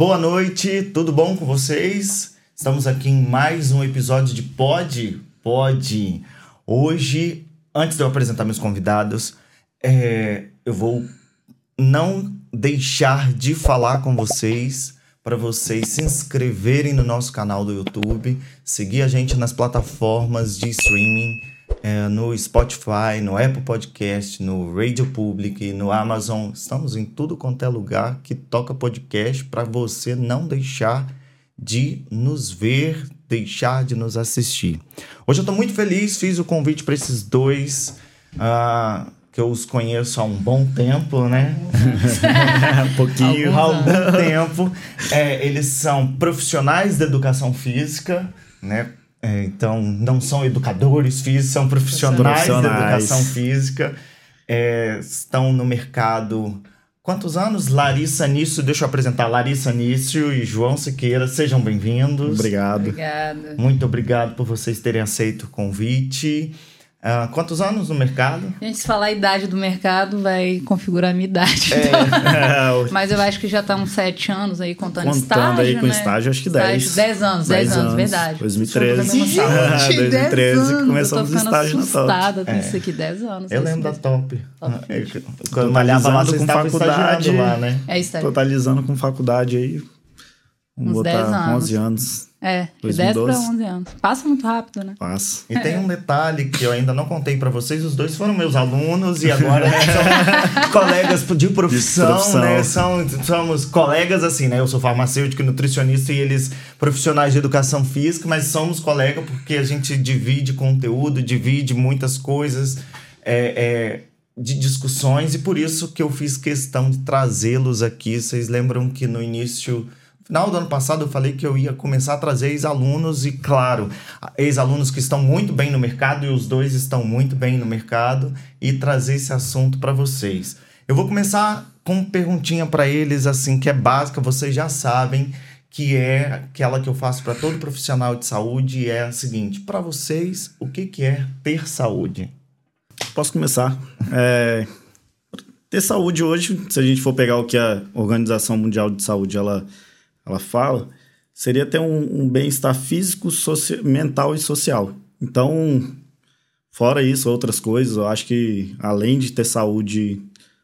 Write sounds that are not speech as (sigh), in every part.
Boa noite, tudo bom com vocês? Estamos aqui em mais um episódio de Pod Pod. Hoje, antes de eu apresentar meus convidados, é, eu vou não deixar de falar com vocês para vocês se inscreverem no nosso canal do YouTube, seguir a gente nas plataformas de streaming, é, no Spotify, no Apple Podcast, no Radio Public, no Amazon. Estamos em tudo quanto é lugar que toca podcast para você não deixar de nos ver, deixar de nos assistir. Hoje eu estou muito feliz, fiz o convite para esses dois. Uh, que eu os conheço há um bom tempo, né? (laughs) um pouquinho. Há algum (laughs) tempo. É, eles são profissionais da educação física, né? É, então, não são educadores físicos, são profissionais, profissionais. da educação física. É, estão no mercado. Quantos anos? Larissa Nício, deixa eu apresentar. Larissa Nício e João Siqueira, sejam bem-vindos. Obrigado. Obrigada. Muito obrigado por vocês terem aceito o convite. Uh, quantos anos no mercado? A gente, se falar a idade do mercado, vai configurar a minha idade. É. (laughs) Mas eu acho que já está uns sete anos aí contando, contando estágio. Contando aí com né? estágio, acho que dez. Dez anos, dez, anos, anos, verdade. 2013. (laughs) Gente, 2013 anos. começamos o estágio na Top. assustada com é. isso aqui, dez anos. Eu lembro da Top. top ah, eu, quando eu malhava lá, com faculdade. Lá, né? É isso aí. Totalizando com faculdade aí. Vamos uns botar 10 anos. 11 anos. É, de 10 para 11 anos. Passa muito rápido, né? Passa. E tem um detalhe que eu ainda não contei para vocês. Os dois foram meus alunos e agora né, (laughs) são colegas de profissão, de profissão, né? São, somos colegas assim, né? Eu sou farmacêutico e nutricionista e eles profissionais de educação física, mas somos colegas porque a gente divide conteúdo, divide muitas coisas é, é, de discussões e por isso que eu fiz questão de trazê-los aqui. Vocês lembram que no início final do ano passado eu falei que eu ia começar a trazer ex-alunos e, claro, ex-alunos que estão muito bem no mercado e os dois estão muito bem no mercado e trazer esse assunto para vocês. Eu vou começar com perguntinha para eles assim que é básica, vocês já sabem que é aquela que eu faço para todo profissional de saúde é a seguinte: para vocês, o que que é ter saúde? Posso começar? É, ter saúde hoje, se a gente for pegar o que a Organização Mundial de Saúde ela ela fala, seria ter um, um bem-estar físico, mental e social. Então, fora isso, outras coisas, eu acho que além de ter saúde,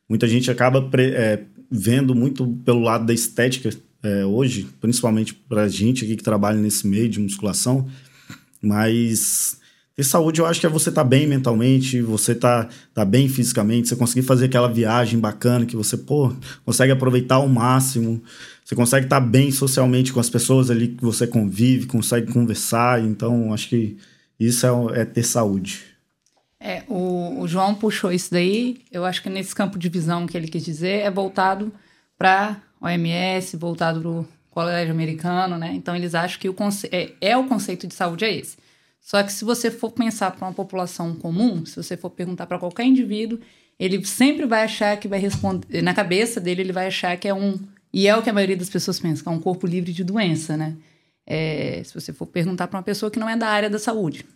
muita gente acaba é, vendo muito pelo lado da estética é, hoje, principalmente para a gente aqui que trabalha nesse meio de musculação, mas ter saúde eu acho que é você estar tá bem mentalmente, você tá, tá bem fisicamente, você conseguir fazer aquela viagem bacana que você, pô, consegue aproveitar ao máximo. Você consegue estar bem socialmente com as pessoas ali que você convive, consegue conversar. Então, acho que isso é, é ter saúde. É, o, o, João puxou isso daí. Eu acho que nesse campo de visão que ele quis dizer é voltado para OMS, voltado para o colégio americano, né? Então, eles acham que o é, é o conceito de saúde é esse. Só que se você for pensar para uma população comum, se você for perguntar para qualquer indivíduo, ele sempre vai achar que vai responder. Na cabeça dele, ele vai achar que é um e é o que a maioria das pessoas pensa, que é um corpo livre de doença, né? É, se você for perguntar para uma pessoa que não é da área da saúde.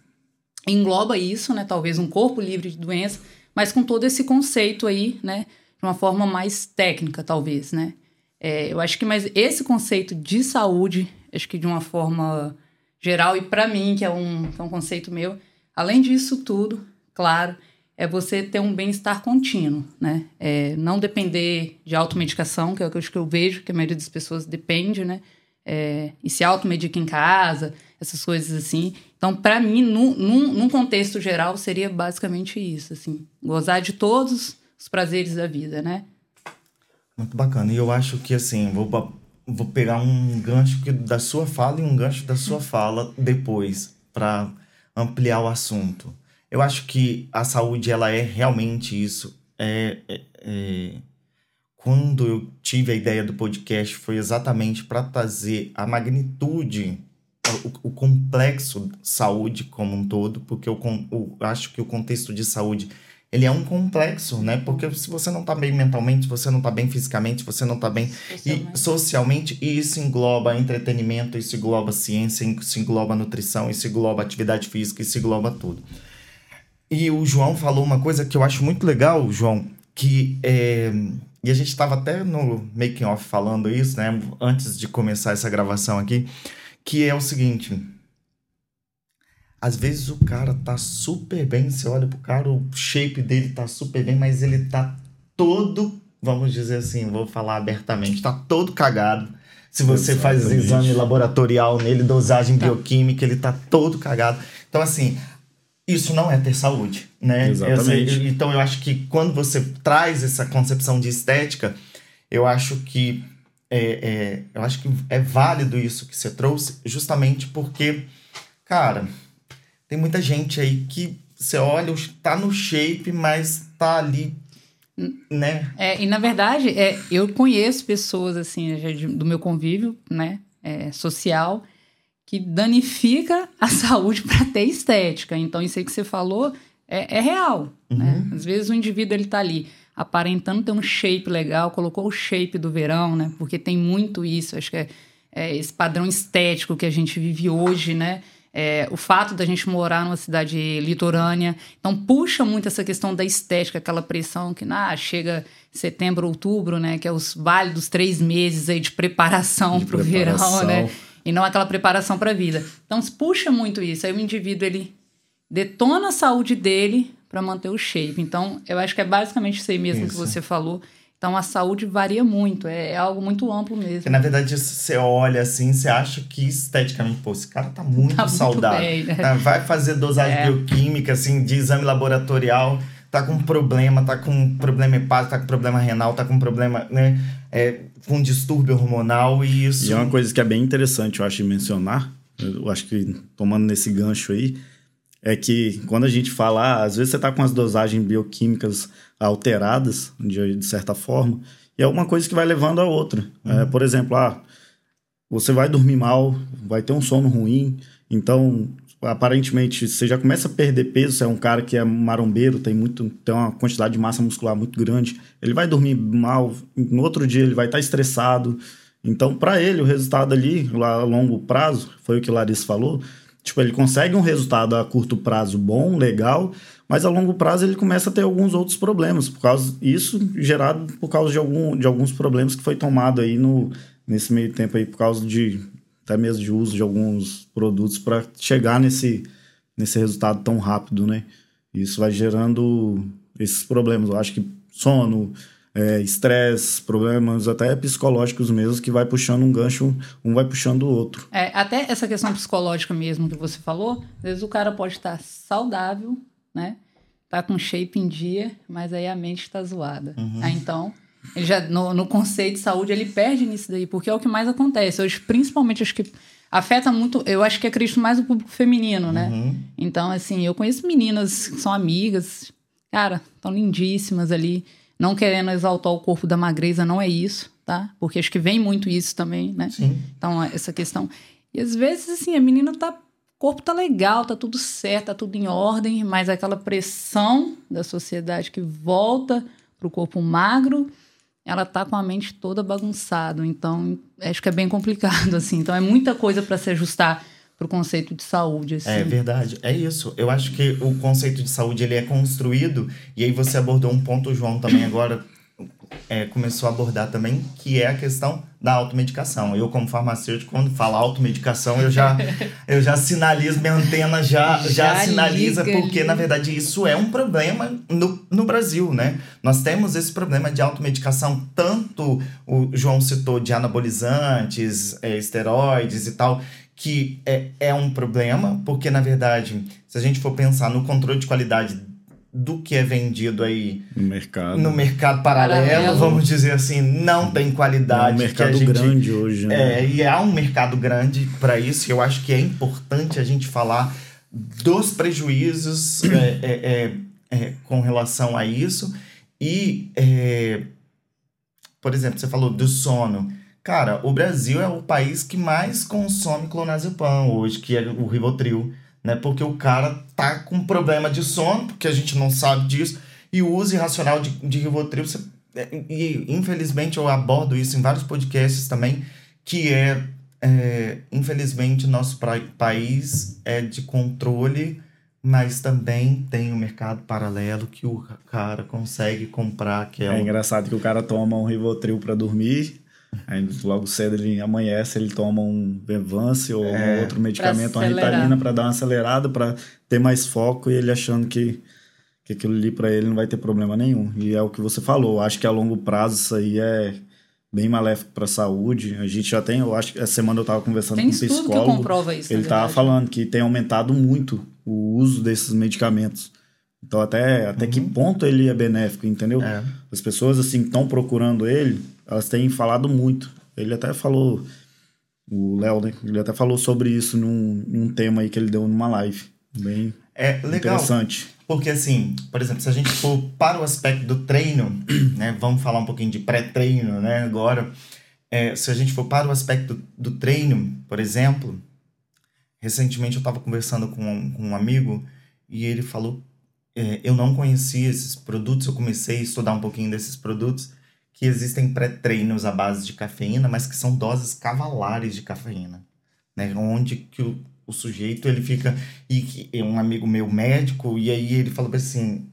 Engloba isso, né? Talvez um corpo livre de doença, mas com todo esse conceito aí, né? De uma forma mais técnica, talvez, né? É, eu acho que mais esse conceito de saúde, acho que de uma forma geral, e para mim, que é, um, é um conceito meu, além disso tudo, claro, é você ter um bem-estar contínuo, né? É não depender de automedicação, que é o que eu, que eu vejo que a maioria das pessoas depende, né? É, e se automedica em casa, essas coisas assim. Então, para mim, num, num, num, contexto geral, seria basicamente isso, assim. Gozar de todos os prazeres da vida, né? Muito bacana. E eu acho que, assim, vou, vou pegar um gancho da sua fala e um gancho da sua fala depois, para ampliar o assunto. Eu acho que a saúde ela é realmente isso. É, é, é... Quando eu tive a ideia do podcast foi exatamente para trazer a magnitude, o, o, complexo saúde como um todo, porque eu, eu acho que o contexto de saúde ele é um complexo, né? Porque se você não tá bem mentalmente, você não tá bem fisicamente, você não tá bem socialmente. e socialmente, e isso engloba entretenimento, isso engloba ciência, isso engloba nutrição, isso engloba atividade física, isso engloba tudo. E o João falou uma coisa que eu acho muito legal, João. que é, e a gente estava até no making off falando isso, né, antes de começar essa gravação aqui, que é o seguinte, às vezes o cara tá super bem, você olha pro cara, o shape dele tá super bem, mas ele tá todo, vamos dizer assim, vou falar abertamente, tá todo cagado. Se você Exatamente. faz exame laboratorial nele, dosagem tá. bioquímica, ele tá todo cagado. Então, assim, isso não é ter saúde, né? Exatamente. Eu, então, eu acho que quando você traz essa concepção de estética, eu acho que é, é, eu acho que é válido isso que você trouxe, justamente porque, cara, tem muita gente aí que você olha, tá no shape, mas tá ali, né? É, e na verdade, é, eu conheço pessoas, assim, do meu convívio, né, é, social, que danifica a (laughs) saúde para ter estética. Então, isso aí que você falou é, é real, né? uhum. né? Às vezes o indivíduo, ele tá ali aparentando ter um shape legal, colocou o shape do verão, né? Porque tem muito isso, acho que é, é esse padrão estético que a gente vive hoje, né? É, o fato da gente morar numa cidade litorânea. Então, puxa muito essa questão da estética, aquela pressão que ah, chega setembro, outubro, né? Que é os vale dos três meses aí de preparação para o verão, né? E não aquela preparação para a vida. Então, puxa muito isso. Aí o indivíduo, ele detona a saúde dele para manter o shape. Então, eu acho que é basicamente isso aí mesmo isso. que você falou. Então a saúde varia muito, é, é algo muito amplo mesmo. Porque, na verdade, você olha assim, você acha que esteticamente, pô, esse cara tá muito tá saudável. Muito bem, né? Vai fazer dosagem é. bioquímica, assim, de exame laboratorial, tá com problema, tá com problema hepático, tá com problema renal, tá com problema, né? É, com distúrbio hormonal e isso. E é uma coisa que é bem interessante, eu acho, de mencionar, eu acho que tomando nesse gancho aí, é que quando a gente fala, ah, às vezes você está com as dosagens bioquímicas alteradas, de, de, certa forma, e é uma coisa que vai levando a outra. É, uhum. É, por exemplo, ah, você vai dormir mal, vai ter um sono ruim, então aparentemente você já começa a perder peso, você é um cara que é marombeiro, tem muito tem uma quantidade de massa muscular muito grande, ele vai dormir mal, no outro dia ele vai estar tá estressado. Então, para ele, o resultado ali, lá a longo prazo, foi o que o Larissa falou, Tipo, ele consegue um resultado a curto prazo bom, legal, mas a longo prazo ele começa a ter alguns outros problemas, por causa isso gerado por causa de, algum, de alguns problemas que foi tomado aí no, nesse meio tempo aí, por causa de até mesmo de uso de alguns produtos para chegar nesse, nesse resultado tão rápido, né? Isso vai gerando esses problemas. Eu acho que sono, estresse, é, problemas até psicológicos mesmo, que vai puxando um gancho, um vai puxando o outro. É, até essa questão psicológica mesmo que você falou, às vezes o cara pode estar saudável, né? Tá com shape em dia, mas aí a mente está zoada. Uhum. Aí, então, ele já, no, no conceito de saúde, ele perde nisso daí, porque é o que mais acontece. Hoje, principalmente, acho que afeta muito, eu acho que acredito mais o público feminino, né? Uhum. Então, assim, eu conheço meninas que são amigas, cara, estão lindíssimas ali não querendo exaltar o corpo da magreza, não é isso, tá? Porque acho que vem muito isso também, né? Sim. Então, essa questão. E às vezes, assim, a menina tá. O corpo tá legal, tá tudo certo, tá tudo em ordem, mas aquela pressão da sociedade que volta pro corpo magro, ela tá com a mente toda bagunçada. Então, acho que é bem complicado, (laughs) assim. Então, é muita coisa para se ajustar para o conceito de saúde. Assim. É verdade, é isso. Eu acho que o conceito de saúde ele é construído, e aí você abordou um ponto, João, também agora é, começou a abordar também, que é a questão da automedicação. Eu, como farmacêutico, quando falo automedicação, eu já, (laughs) eu já sinalizo, minha antena já, já, já sinaliza, liga, porque, liga. na verdade, isso é um problema no, no Brasil, né? Nós temos esse problema de automedicação, tanto o João citou de anabolizantes, é, esteroides e tal, que é, é um problema, porque na verdade, se a gente for pensar no controle de qualidade do que é vendido aí no mercado, no mercado paralelo, paralelo. vamos dizer assim, não tem qualidade. É um mercado gente, grande hoje, né? É, e há um mercado grande para isso, eu acho que é importante a gente falar dos prejuízos (coughs) é, é, é, é, com relação a isso. E, é, por exemplo, você falou do sono. Cara, o Brasil é o país que mais consome clonazepam hoje, que é o Rivotril, né? Porque o cara tá com problema de sono, porque a gente não sabe disso, e o uso irracional de, de Rivotril, você, é, e infelizmente eu abordo isso em vários podcasts também, que é, é infelizmente, nosso pra, país é de controle mas também tem o um mercado paralelo que o cara consegue comprar aquela. É engraçado que o cara toma um Rivotril para dormir, aí logo cedo ele amanhece, ele toma um Vevance ou é, um outro medicamento, uma Ritalina para dar uma acelerada, para ter mais foco e ele achando que que aquilo ali para ele não vai ter problema nenhum. E é o que você falou, acho que a longo prazo isso aí é bem maléfico para a saúde. A gente já tem, eu acho que essa semana eu estava conversando tem com um psicólogo. Que comprova isso, ele estava falando que tem aumentado muito o uso desses medicamentos. Então até até uhum. que ponto ele é benéfico, entendeu? É. As pessoas assim estão procurando ele, elas têm falado muito. Ele até falou o Léo, né? Ele até falou sobre isso num, num tema aí que ele deu numa live. Bem é legal. Interessante. Porque, assim, por exemplo, se a gente for para o aspecto do treino, (clears throat) né? Vamos falar um pouquinho de pré-treino, né? Agora, é, se a gente for para o aspecto do, treino, por exemplo, recentemente eu estava conversando com um, com um amigo e ele falou: é, eu não conhecia esses produtos, eu comecei a estudar um pouquinho desses produtos, que existem pré-treinos à base de cafeína, mas que são doses cavalares de cafeína, né? Onde que o, o sujeito ele fica e um amigo meu médico e aí ele falou assim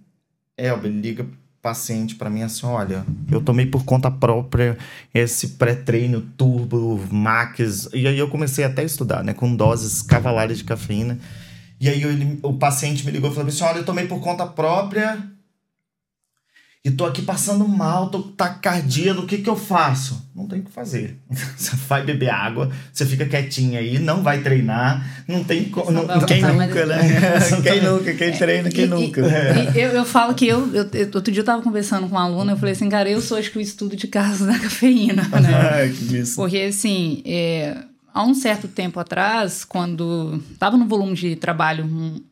Elber liga paciente para mim assim olha eu tomei por conta própria esse pré-treino turbo max e aí eu comecei até a estudar né com doses cavalares de cafeína e aí ele, o paciente me ligou e falou assim olha eu tomei por conta própria e tô aqui passando mal, tô tacardia, no que que eu faço? Não tem o que fazer. (laughs) Você vai beber água, você fica quietinho aí, não vai treinar, não tem como. Quem nunca, né? (laughs) quem nunca, quem treina, quem e, nunca. E, eu, eu falo que eu, eu, outro dia eu tava conversando com um aluno, eu falei assim, cara, eu sou acho que o estudo de casos da (laughs) cafeína, né? Ai, que isso. Porque assim, é, há um certo tempo atrás, quando estava num volume de trabalho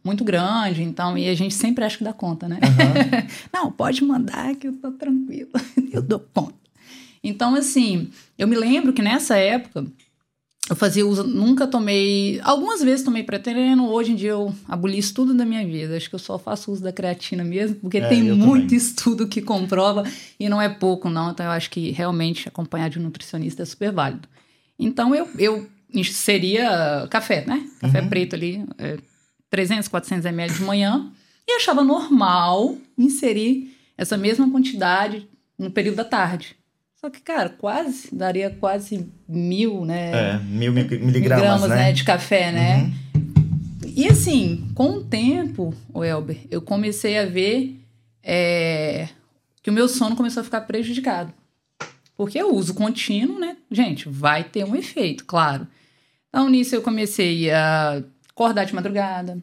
muito grande, então, e a gente sempre acha que dá conta, né? Uhum. (laughs) Não, pode mandar que eu tô tranquilo, (laughs) eu dou conta. Então, assim, eu me lembro que nessa época eu fazia uso, nunca tomei, algumas vezes tomei pré-treino, hoje em dia eu aboli isso tudo da minha vida. Acho que eu só faço uso da creatina mesmo, porque é, tem muito também. estudo que comprova e não é pouco, não. Então eu acho que realmente acompanhar de um nutricionista é super válido. Então eu, eu seria café, né? Café uhum. preto ali, é, 300, 400 ml de manhã. E achava normal inserir essa mesma quantidade no período da tarde. Só que, cara, quase, daria quase mil, né? É, mil miligramas, né? né? de café, né? Uhum. E assim, com o tempo, o Elber, eu comecei a ver é, que o meu sono começou a ficar prejudicado. Porque o uso contínuo, né? Gente, vai ter um efeito, claro. Então, nisso eu comecei a acordar de madrugada,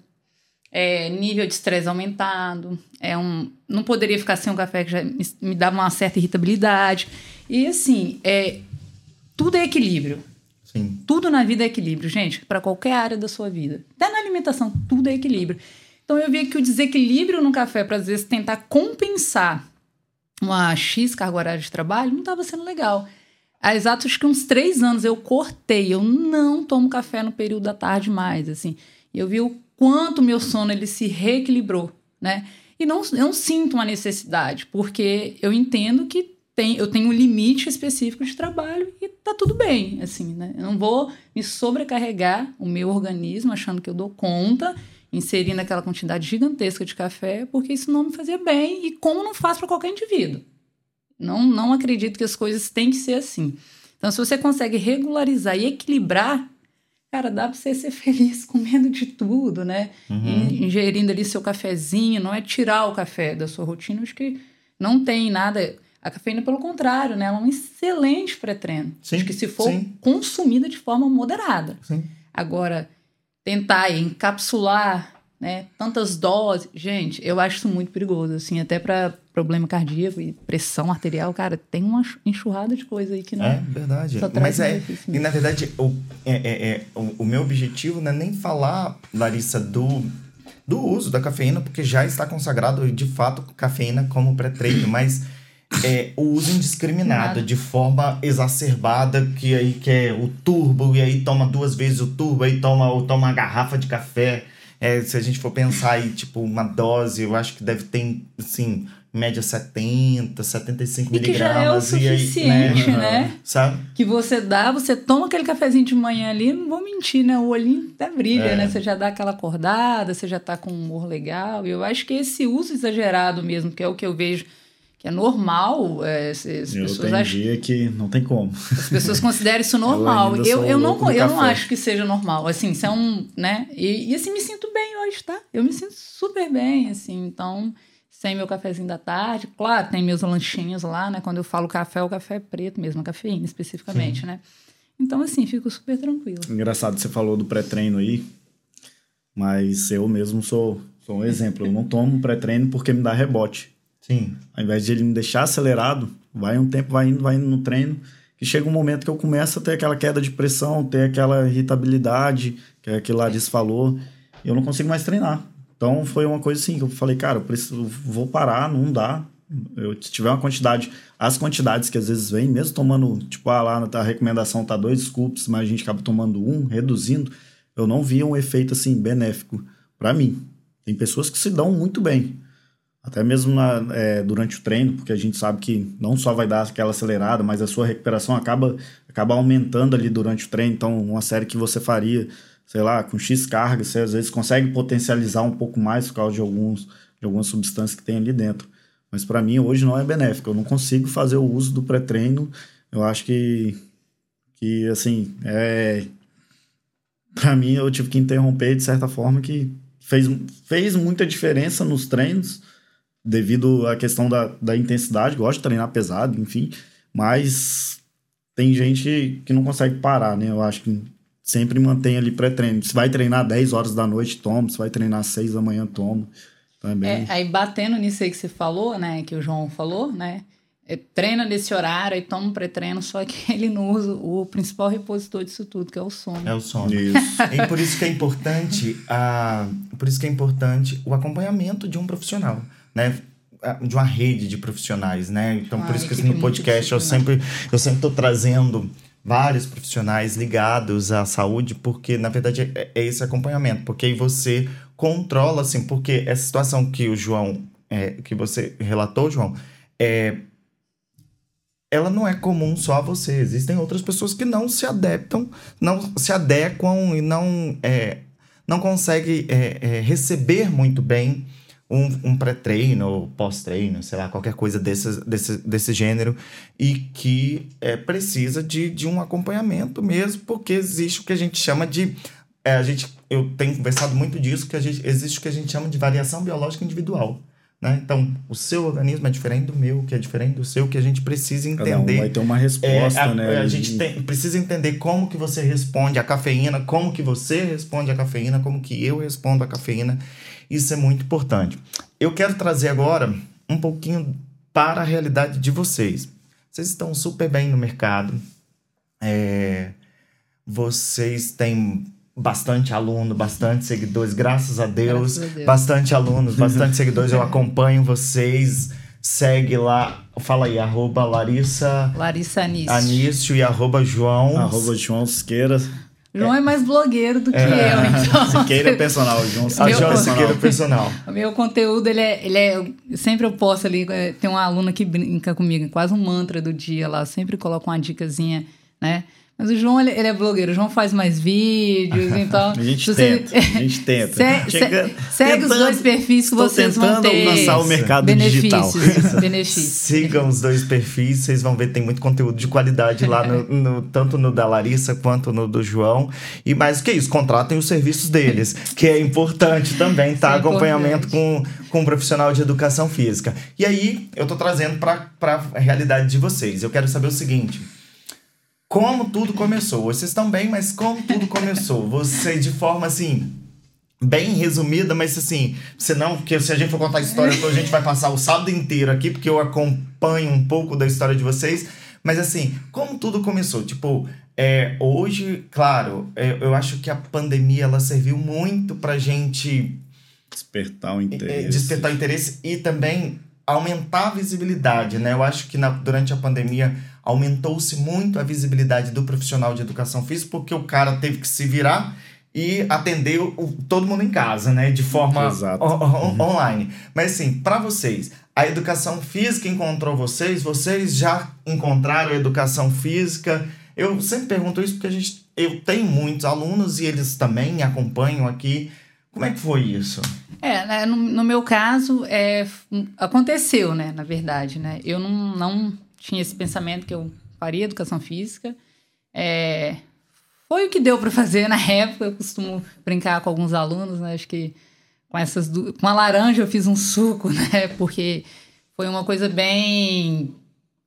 é, nível de estresse aumentado, é um, não poderia ficar sem um café que já me, me dava uma certa irritabilidade. E assim, é, tudo é equilíbrio. Sim. Tudo na vida é equilíbrio, gente, para qualquer área da sua vida. Até na alimentação, tudo é equilíbrio. Então eu vi que o desequilíbrio no café, para às vezes tentar compensar uma X carga horária de trabalho, não estava sendo legal. Há exatos que uns três anos eu cortei, eu não tomo café no período da tarde mais, assim. Eu vi o quanto meu sono ele se reequilibrou, né? E não, eu não sinto uma necessidade, porque eu entendo que tem, eu tenho um limite específico de trabalho e tá tudo bem, assim, né? Eu não vou me sobrecarregar o meu organismo achando que eu dou conta, inserindo aquela quantidade gigantesca de café, porque isso não me fazia bem e como não faz para qualquer indivíduo. Não, não acredito que as coisas têm que ser assim. Então, se você consegue regularizar e equilibrar, cara, dá para você ser (laughs) feliz comendo de tudo, né? Uhum. Ingerindo ali seu cafezinho, não é tirar o café da sua rotina, acho que não tem nada. A cafeína, pelo contrário, né? Ela é um excelente pré-treino. Acho que se for sim. consumida de forma moderada. Sim. Agora, tentar encapsular né? Tantas doses. Gente, eu acho isso muito perigoso, assim, até para problema cardíaco e pressão arterial, cara, tem uma enxurrada de coisa aí que não. É verdade. Mas é. E na verdade, o, é, é, é, o, o, meu objetivo não é nem falar, Larissa, do, do uso da cafeína, porque já está consagrado de fato cafeína como pré-treino, mas. É, o uso indiscriminado, de forma exacerbada, que aí quer o turbo, e aí toma duas vezes o turbo, aí toma, toma uma garrafa de café, é, se a gente for pensar aí, tipo, uma dose, eu acho que deve ter, assim, média 70, 75 e que já é o miligramas. e aí, suficiente, né? Sabe? Que você dá, você toma aquele cafezinho de manhã ali, não vou mentir, né? O olhinho até brilha, É. né? Você já dá aquela acordada, você já tá com um humor legal. E eu acho que esse uso exagerado mesmo, que é o que eu vejo que é normal, é, as as Eu pessoas tenho acham dia que não tem como. As pessoas consideram isso (laughs) normal. Eu, sou eu, não, eu não acho que seja normal. Assim, isso é um, né? E, e assim, me sinto bem hoje, tá? Eu me sinto super bem, assim. Então, sem meu cafezinho da tarde. Claro, tem meus lanchinhos lá, né? Quando eu falo café, o café é preto mesmo, a cafeína especificamente, né? Então, assim, fico super tranquila. Engraçado, você falou do pré-treino aí, mas eu mesmo sou, sou um exemplo. Eu não tomo pré-treino porque me dá rebote. Sim. Ao invés de ele me deixar acelerado, vai um tempo, vai indo, vai indo no treino, que chega um momento que eu começo a ter aquela queda de pressão, ter aquela irritabilidade, que é que Larissa falou, e eu não consigo mais treinar. Então foi uma coisa assim que eu falei, cara, eu preciso, vou parar, não dá. Eu, se tiver uma quantidade, as quantidades que às vezes vem, mesmo tomando, tipo, ah, lá a recomendação tá dois scoops, mas a gente acaba tomando um, reduzindo, eu não via um efeito assim benéfico para mim. Tem pessoas que se dão muito bem. Até mesmo na- é, durante o treino, porque a gente sabe que não só vai dar aquela acelerada, mas a sua recuperação acaba, acaba aumentando ali durante o treino. Então, uma série que você faria, sei lá, com X carga, você às vezes consegue potencializar um pouco mais por causa de, alguns, de algumas substâncias que tem ali dentro. Mas para mim, hoje não é benéfico. Eu não consigo fazer o uso do pré-treino. Eu acho que, que assim, é. Para mim, eu tive que interromper de certa forma que fez, fez muita diferença nos treinos devido à questão da, da intensidade, gosto de treinar pesado, enfim, mas tem gente que não consegue parar, né? Eu acho que sempre mantém ali pré-treino. Se vai treinar 10 horas da noite, toma. Se vai treinar 6 da manhã, toma. Então é. É, aí batendo nisso aí que você falou, né? Que o João falou, né? é, treina nesse horário, aí toma um pré-treino, só que (laughs) ele não usa o principal repositor disso tudo, que é o sono. É o sono. Isso. E por isso que é importante a, por isso que é importante o acompanhamento de um profissional, né? De uma rede de profissionais, né? Então por isso que equipe no podcast eu multidisciplinar. sempre eu sempre tô trazendo vários profissionais ligados à saúde, porque na verdade é, é esse acompanhamento, porque aí você controla assim, porque essa situação que o João é, que você relatou, João, é ela não é comum só a você. Existem outras pessoas que não se adaptam, não se adequam e não, é, não conseguem é, é, receber muito bem um, um pré-treino ou pós-treino, sei lá, qualquer coisa desse, desse, desse gênero, e que é, precisa de, de um acompanhamento mesmo, porque existe o que a gente chama de. é, a gente, eu tenho conversado muito disso, que a gente, existe o que a gente chama de variação biológica individual. Né? Então, o seu organismo é diferente do meu, que é diferente do seu, que a gente precisa entender. Um vai ter uma resposta, É, a, né? a gente tem- precisa entender como que você responde à cafeína, como que você responde à cafeína, como que eu respondo à cafeína. Isso é muito importante. Eu quero trazer agora um pouquinho para a realidade de vocês. Vocês estão super bem no mercado. É, vocês têm bastante aluno, bastante seguidores, graças a Deus. Graças a Deus. Bastante alunos, bastante (laughs) seguidores. Eu acompanho vocês. Segue lá, fala aí, arroba Larissa Larissa Anísio. Anício e arroba João. Arroba João Siqueira. João é mais blogueiro do que É. eu, (laughs) então. Siqueira é personal, João Siqueira é João personal. Siqueira Personal. O (laughs) meu conteúdo, ele é, ele é. Sempre eu posto ali. é, Tem uma aluna que brinca comigo, é quase um mantra do dia lá. eu Sempre coloco uma dicasinha, né? Mas o João, ele, ele é blogueiro. O João faz mais vídeos, (laughs) então. A gente se você- tenta, a gente (laughs) tenta. Se- se- Chega- segue os tentando- dois perfis que vocês vão tentando ter. lançar o mercado digital. benefícios. (laughs) benefícios. Sigam os dois perfis, vocês vão ver tem muito conteúdo de qualidade lá, no, no- tanto no da Larissa quanto no do João. E mais do que isso, contratem os serviços deles, que é importante também, tá? É Acompanhamento importante. com, com um profissional de educação física. E aí, eu tô trazendo para a realidade de vocês. Eu quero saber o seguinte. Como tudo começou? Vocês estão bem, mas como tudo começou? Você, de forma assim, bem resumida, mas assim, se não, porque se a gente for contar a história, toda, a gente vai passar o sábado inteiro aqui, porque eu acompanho um pouco da história de vocês. Mas assim, como tudo começou? Tipo, é, hoje, claro, é, eu acho que a pandemia ela serviu muito pra gente Despertar o é, interesse. despertar o interesse e também aumentar a visibilidade, né? Eu acho que na- durante a pandemia aumentou-se muito a visibilidade do profissional de educação física porque o cara teve que se virar e atender o, todo mundo em casa, né? De forma on- on- online. Mas assim, para vocês, a educação física encontrou vocês? Vocês já encontraram a educação física? Eu sempre pergunto isso porque a gente, eu tenho muitos alunos e eles também me acompanham aqui. Como é que foi isso? É, né, no, no meu caso, é, aconteceu, né, na verdade, né? Eu não, não tinha esse pensamento que eu faria educação física. É, foi o que deu para fazer na (laughs) época. Eu costumo brincar com alguns alunos, né? Acho que com essas com a laranja eu fiz um suco, (laughs) né? Porque foi uma coisa bem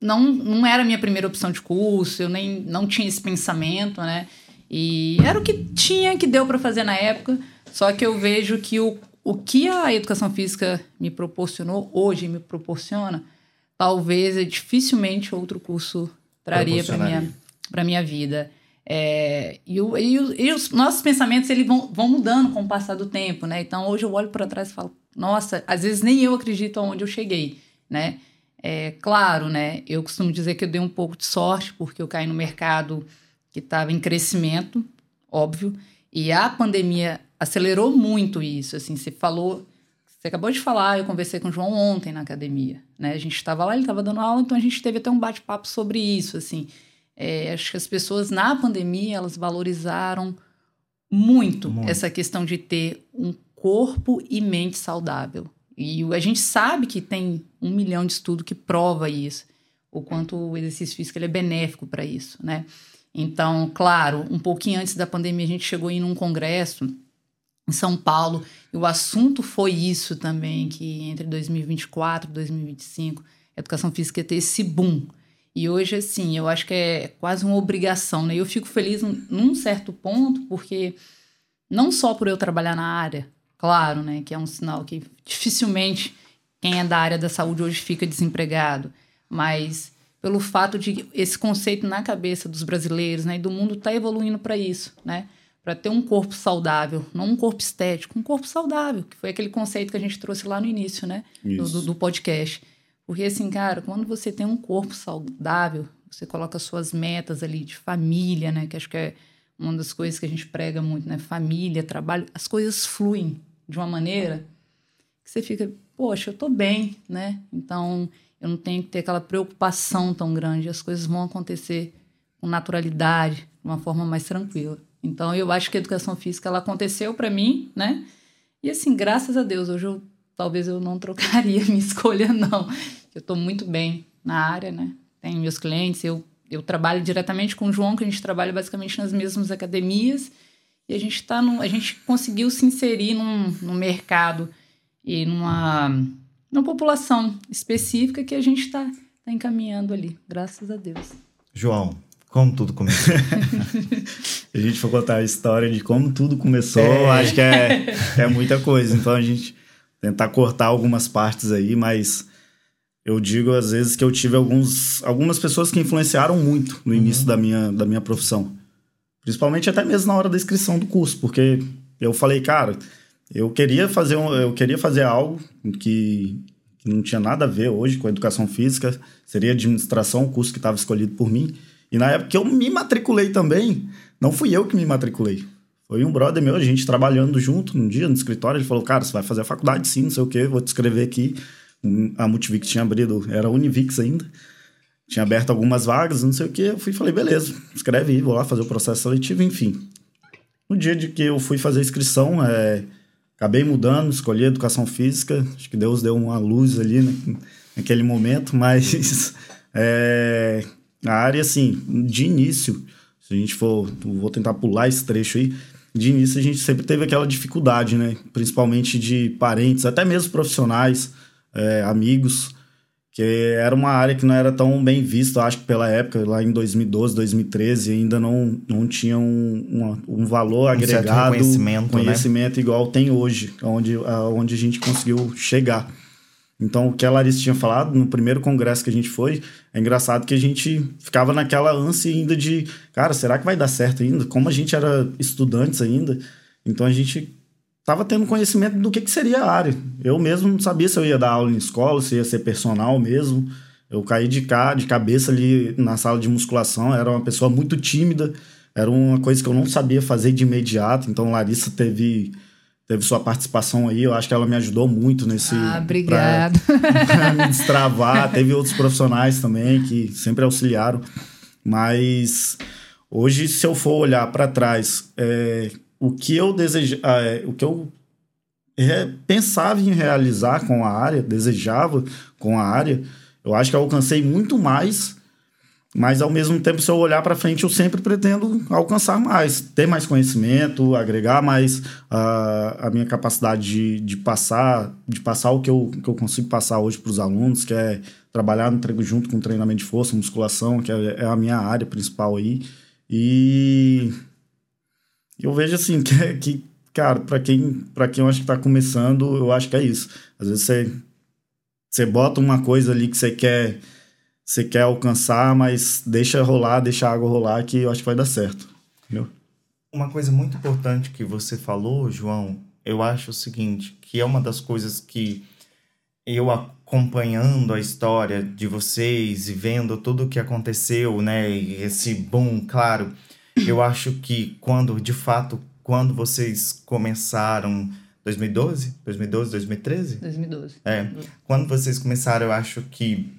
não, não era a minha primeira opção de curso, eu nem não tinha esse pensamento, né? E era o que tinha, que deu para fazer na época. Só que eu vejo que o, o que a educação física me proporcionou, hoje me proporciona, talvez dificilmente outro curso traria para minha, pra minha vida. É, e, o- e o- e os nossos pensamentos eles vão, vão mudando com o passar do tempo, né? Então hoje eu olho para trás e falo, nossa, às vezes nem eu acredito aonde eu cheguei, né? É claro, né? Eu costumo dizer que eu dei um pouco de sorte porque eu caí no mercado que estava em crescimento, óbvio, e a pandemia acelerou muito isso. Assim, você falou, você acabou de falar, eu conversei com o João ontem na academia, né? A gente estava lá, ele estava dando aula, então a gente teve até um bate-papo sobre isso, assim. É, acho que as pessoas na pandemia elas valorizaram muito, Muito. essa questão de ter um corpo e mente saudável. E a gente sabe que tem um milhão de estudos que prova isso, o quanto o exercício físico ele é benéfico para isso, né? Então, claro, um pouquinho antes da pandemia a gente chegou em um congresso em São Paulo e o assunto foi isso também, que entre 2024 e 2025 a educação física ia ter esse boom. E hoje, assim, eu acho que é quase uma obrigação, né? E eu fico feliz num- certo ponto, porque não só por eu trabalhar na área, claro, né? Que é um sinal que dificilmente quem é da área da saúde hoje fica desempregado, mas pelo fato de esse conceito na cabeça dos brasileiros, né, e do mundo tá evoluindo para isso, né? Para ter um corpo saudável, não um corpo estético, um corpo saudável, que foi aquele conceito que a gente trouxe lá no início, né, do, do, do podcast. Porque assim, cara, quando você tem um corpo saudável, você coloca suas metas ali de família, né, que acho que é uma das coisas que a gente prega muito, né, família, trabalho, as coisas fluem de uma maneira que você fica, poxa, eu tô bem, né? Então, eu não tenho que ter aquela preocupação tão grande, as coisas vão acontecer com naturalidade, de uma forma mais tranquila. Então, eu acho que a educação física ela aconteceu para mim, né? E assim, graças a Deus, hoje eu talvez eu não (laughs) trocaria minha escolha não. Eu tô muito bem na área, né? Tenho meus clientes, eu eu trabalho diretamente com o João, que a gente trabalha basicamente nas mesmas academias, e a gente tá a gente conseguiu se inserir num, num mercado e numa, numa população específica que a gente está tá encaminhando ali, graças a Deus. João, como tudo começou? (laughs) A gente for contar a história de como tudo começou, É. acho que é, é muita coisa. Então a gente tentar cortar algumas partes aí, mas eu digo às vezes que eu tive alguns, algumas pessoas que influenciaram muito no início da, minha, da minha profissão. Principalmente até mesmo na hora da inscrição do curso, porque eu falei, cara, eu queria fazer, um, eu queria fazer algo que, que não tinha nada a ver hoje com a educação física, seria administração, o curso que estava escolhido por mim. E na época que eu me matriculei também, não fui eu que me matriculei. Foi um brother meu, a gente trabalhando junto num dia no escritório. Ele falou: Cara, você vai fazer a faculdade sim, não sei o quê, vou te escrever aqui. A Multivix tinha abrido, era Univix ainda. Tinha aberto algumas vagas, não sei o quê. Eu fui e falei: Beleza, escreve aí, vou lá fazer o processo seletivo, enfim. No dia de que eu fui fazer a inscrição, é, acabei mudando, escolhi educação física. Acho que Deus deu uma luz ali né, naquele momento, (laughs) mas é, a área, assim, de início, se a gente for, vou tentar pular esse trecho aí, de início a gente sempre teve aquela dificuldade, né? Principalmente de parentes, até mesmo profissionais, é, amigos, que era uma área que não era tão bem vista, acho que pela época, lá em 2012, 2013, ainda não, não tinha um, um, um valor Um agregado, né? conhecimento igual tem hoje, onde, aonde a gente conseguiu chegar. Então, o que a Larissa tinha falado no primeiro congresso que a gente foi, é engraçado que a gente ficava naquela ânsia ainda de, cara, será que vai dar certo ainda? Como a gente era estudantes ainda, então a gente tava tendo conhecimento do que, que seria a área. Eu mesmo não sabia se eu ia dar aula em escola, se ia ser personal mesmo. Eu caí de, cá, de cabeça ali na sala de musculação, era uma pessoa muito tímida. era uma coisa que eu não sabia fazer de imediato. Então, Larissa teve teve sua participação aí. Eu acho que ela me ajudou muito nesse. Ah, obrigado. (laughs) Pra, me destravar. teve outros profissionais também que sempre auxiliaram. Mas hoje, se eu for olhar para trás, é, o que eu desejo, é, o que eu é, pensava em realizar com a área, desejava com a área, eu acho que eu alcancei muito mais mas ao mesmo tempo, se eu olhar para frente, eu sempre pretendo alcançar mais, ter mais conhecimento, agregar mais uh, a minha capacidade de, de passar, de passar o que eu, que eu consigo passar hoje para os alunos, que é trabalhar no junto com treinamento de força, musculação, que é, é a minha área principal aí. E eu vejo assim (laughs) que, que cara, para quem, para quem eu acho que está começando, eu acho que é isso. Às vezes você, você bota uma coisa ali que você quer você quer alcançar, mas deixa rolar, deixa a água rolar, que eu acho que vai dar certo. Entendeu? Uma coisa muito importante que você falou, João, eu acho o seguinte, que é uma das coisas que eu acompanhando a história de vocês e vendo tudo o que aconteceu, né, e esse boom, claro, eu acho que quando, de fato, quando vocês começaram 2012, 2012, 2013? 2012. É. Quando vocês começaram, eu acho que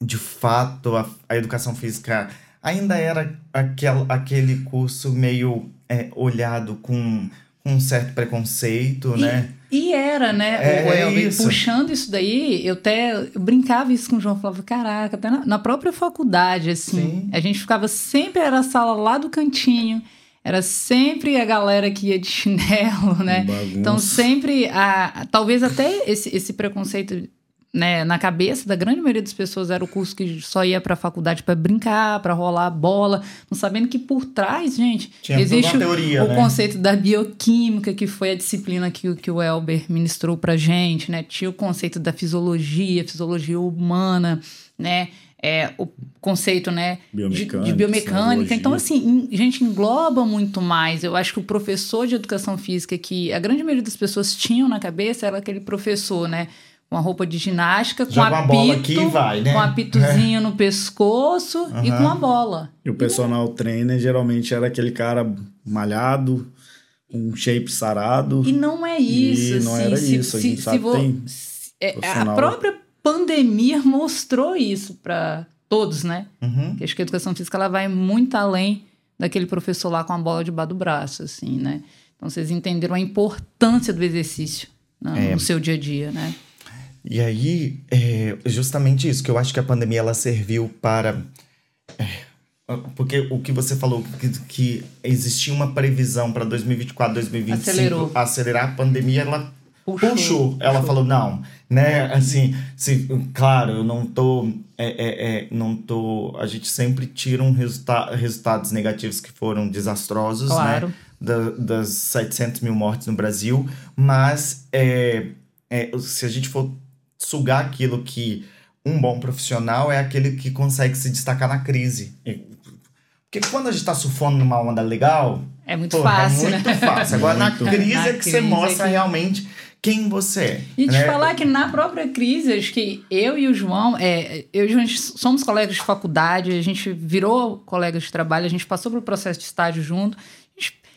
de fato, a, a educação física ainda era aquel, aquele curso meio é, olhado com, com um certo preconceito, e, né? E era, né, é, o Elber, isso. puxando isso daí, eu até eu brincava isso com o João, falava, caraca, até na, na própria faculdade, assim, Sim. a gente ficava sempre, era a sala lá do cantinho, era sempre a galera que ia de chinelo, né? Bagunça. Então sempre, a, talvez até esse, esse preconceito né, na cabeça da grande maioria das pessoas era o curso que só ia para a faculdade para brincar, para rolar bola, não sabendo que por trás, gente, Tinha existe teoria, o né? conceito da bioquímica, que foi a disciplina que, o- que o Elber ministrou pra gente, né? Tinha o conceito da fisiologia, fisiologia humana, né? É, o conceito, né, de, Biomecânica, de biomecânica. neurologia. Então, assim, em- gente, engloba muito mais. Eu acho que o professor de educação física, que a grande maioria das pessoas tinham na cabeça, era aquele professor, né? Com a roupa de ginástica, com Joga uma bola apito, aqui e vai, né? com apitozinho no (laughs) pescoço e Aham. com a bola. E o personal trainer geralmente era aquele cara malhado, com um shape sarado. E não é isso. E não assim, era se, isso, a se- gente se sabe vo- é, a profissional. própria pandemia (laughs) mostrou isso para todos, né? Uhum. Que acho que a educação física ela vai muito além daquele professor lá com a bola debaixo do braço, assim, né? Então vocês entenderam a importância do exercício né, É. no seu dia a dia, né? E aí, é justamente isso, que eu acho que a pandemia ela serviu para. é, porque o que você falou, que, que existia uma previsão para 2024, 2025 Acelerou. acelerar a pandemia, ela Puxou, puxou. Ela puxou. falou, não, né? Assim, se, claro, eu não tô. É, é, é, não tô. A gente sempre tira um resulta resultados negativos que foram desastrosos, Claro. né? Da- das 700 mil mortes no Brasil, mas é, é, se a gente for sugar aquilo que um bom profissional é aquele que consegue se destacar na crise. Porque quando a gente tá surfando numa onda legal, É muito pô, fácil, é muito né? fácil. Agora (laughs) Muito. na crise Na é que você crise é mostra que- realmente quem você é. E te né? falar que na própria crise, acho que eu e o João, é, eu e o João somos colegas de faculdade, a gente virou colegas de trabalho, a gente passou pelo processo de estágio junto.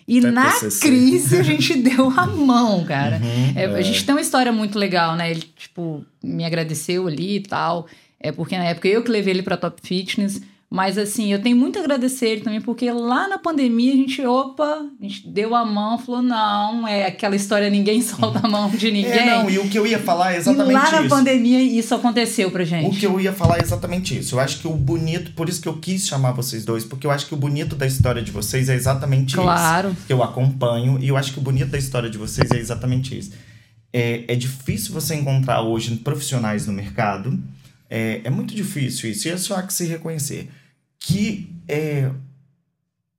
E Até na crise a gente (laughs) deu a mão, cara. Uhum. É, A gente tem uma história muito legal, né? Ele, tipo, me agradeceu ali e tal. É porque na época eu que levei ele pra Top Fitness. Mas assim, eu tenho muito a agradecer ele também, porque lá na pandemia a gente, opa, a gente deu a mão, falou, não, é aquela história, ninguém (laughs) solta a mão de ninguém. É, não, e o que eu ia falar é E exatamente lá na isso. pandemia isso aconteceu pra O gente. que eu ia falar é exatamente isso. Eu acho que o bonito, por isso que eu quis chamar vocês dois, porque eu acho que o bonito da história de vocês é exatamente Claro. isso. Que eu acompanho, e eu acho que o bonito da história de vocês é exatamente isso. É, é difícil você encontrar hoje profissionais no mercado. É, é muito difícil isso, e é só que se reconhecer. Que é,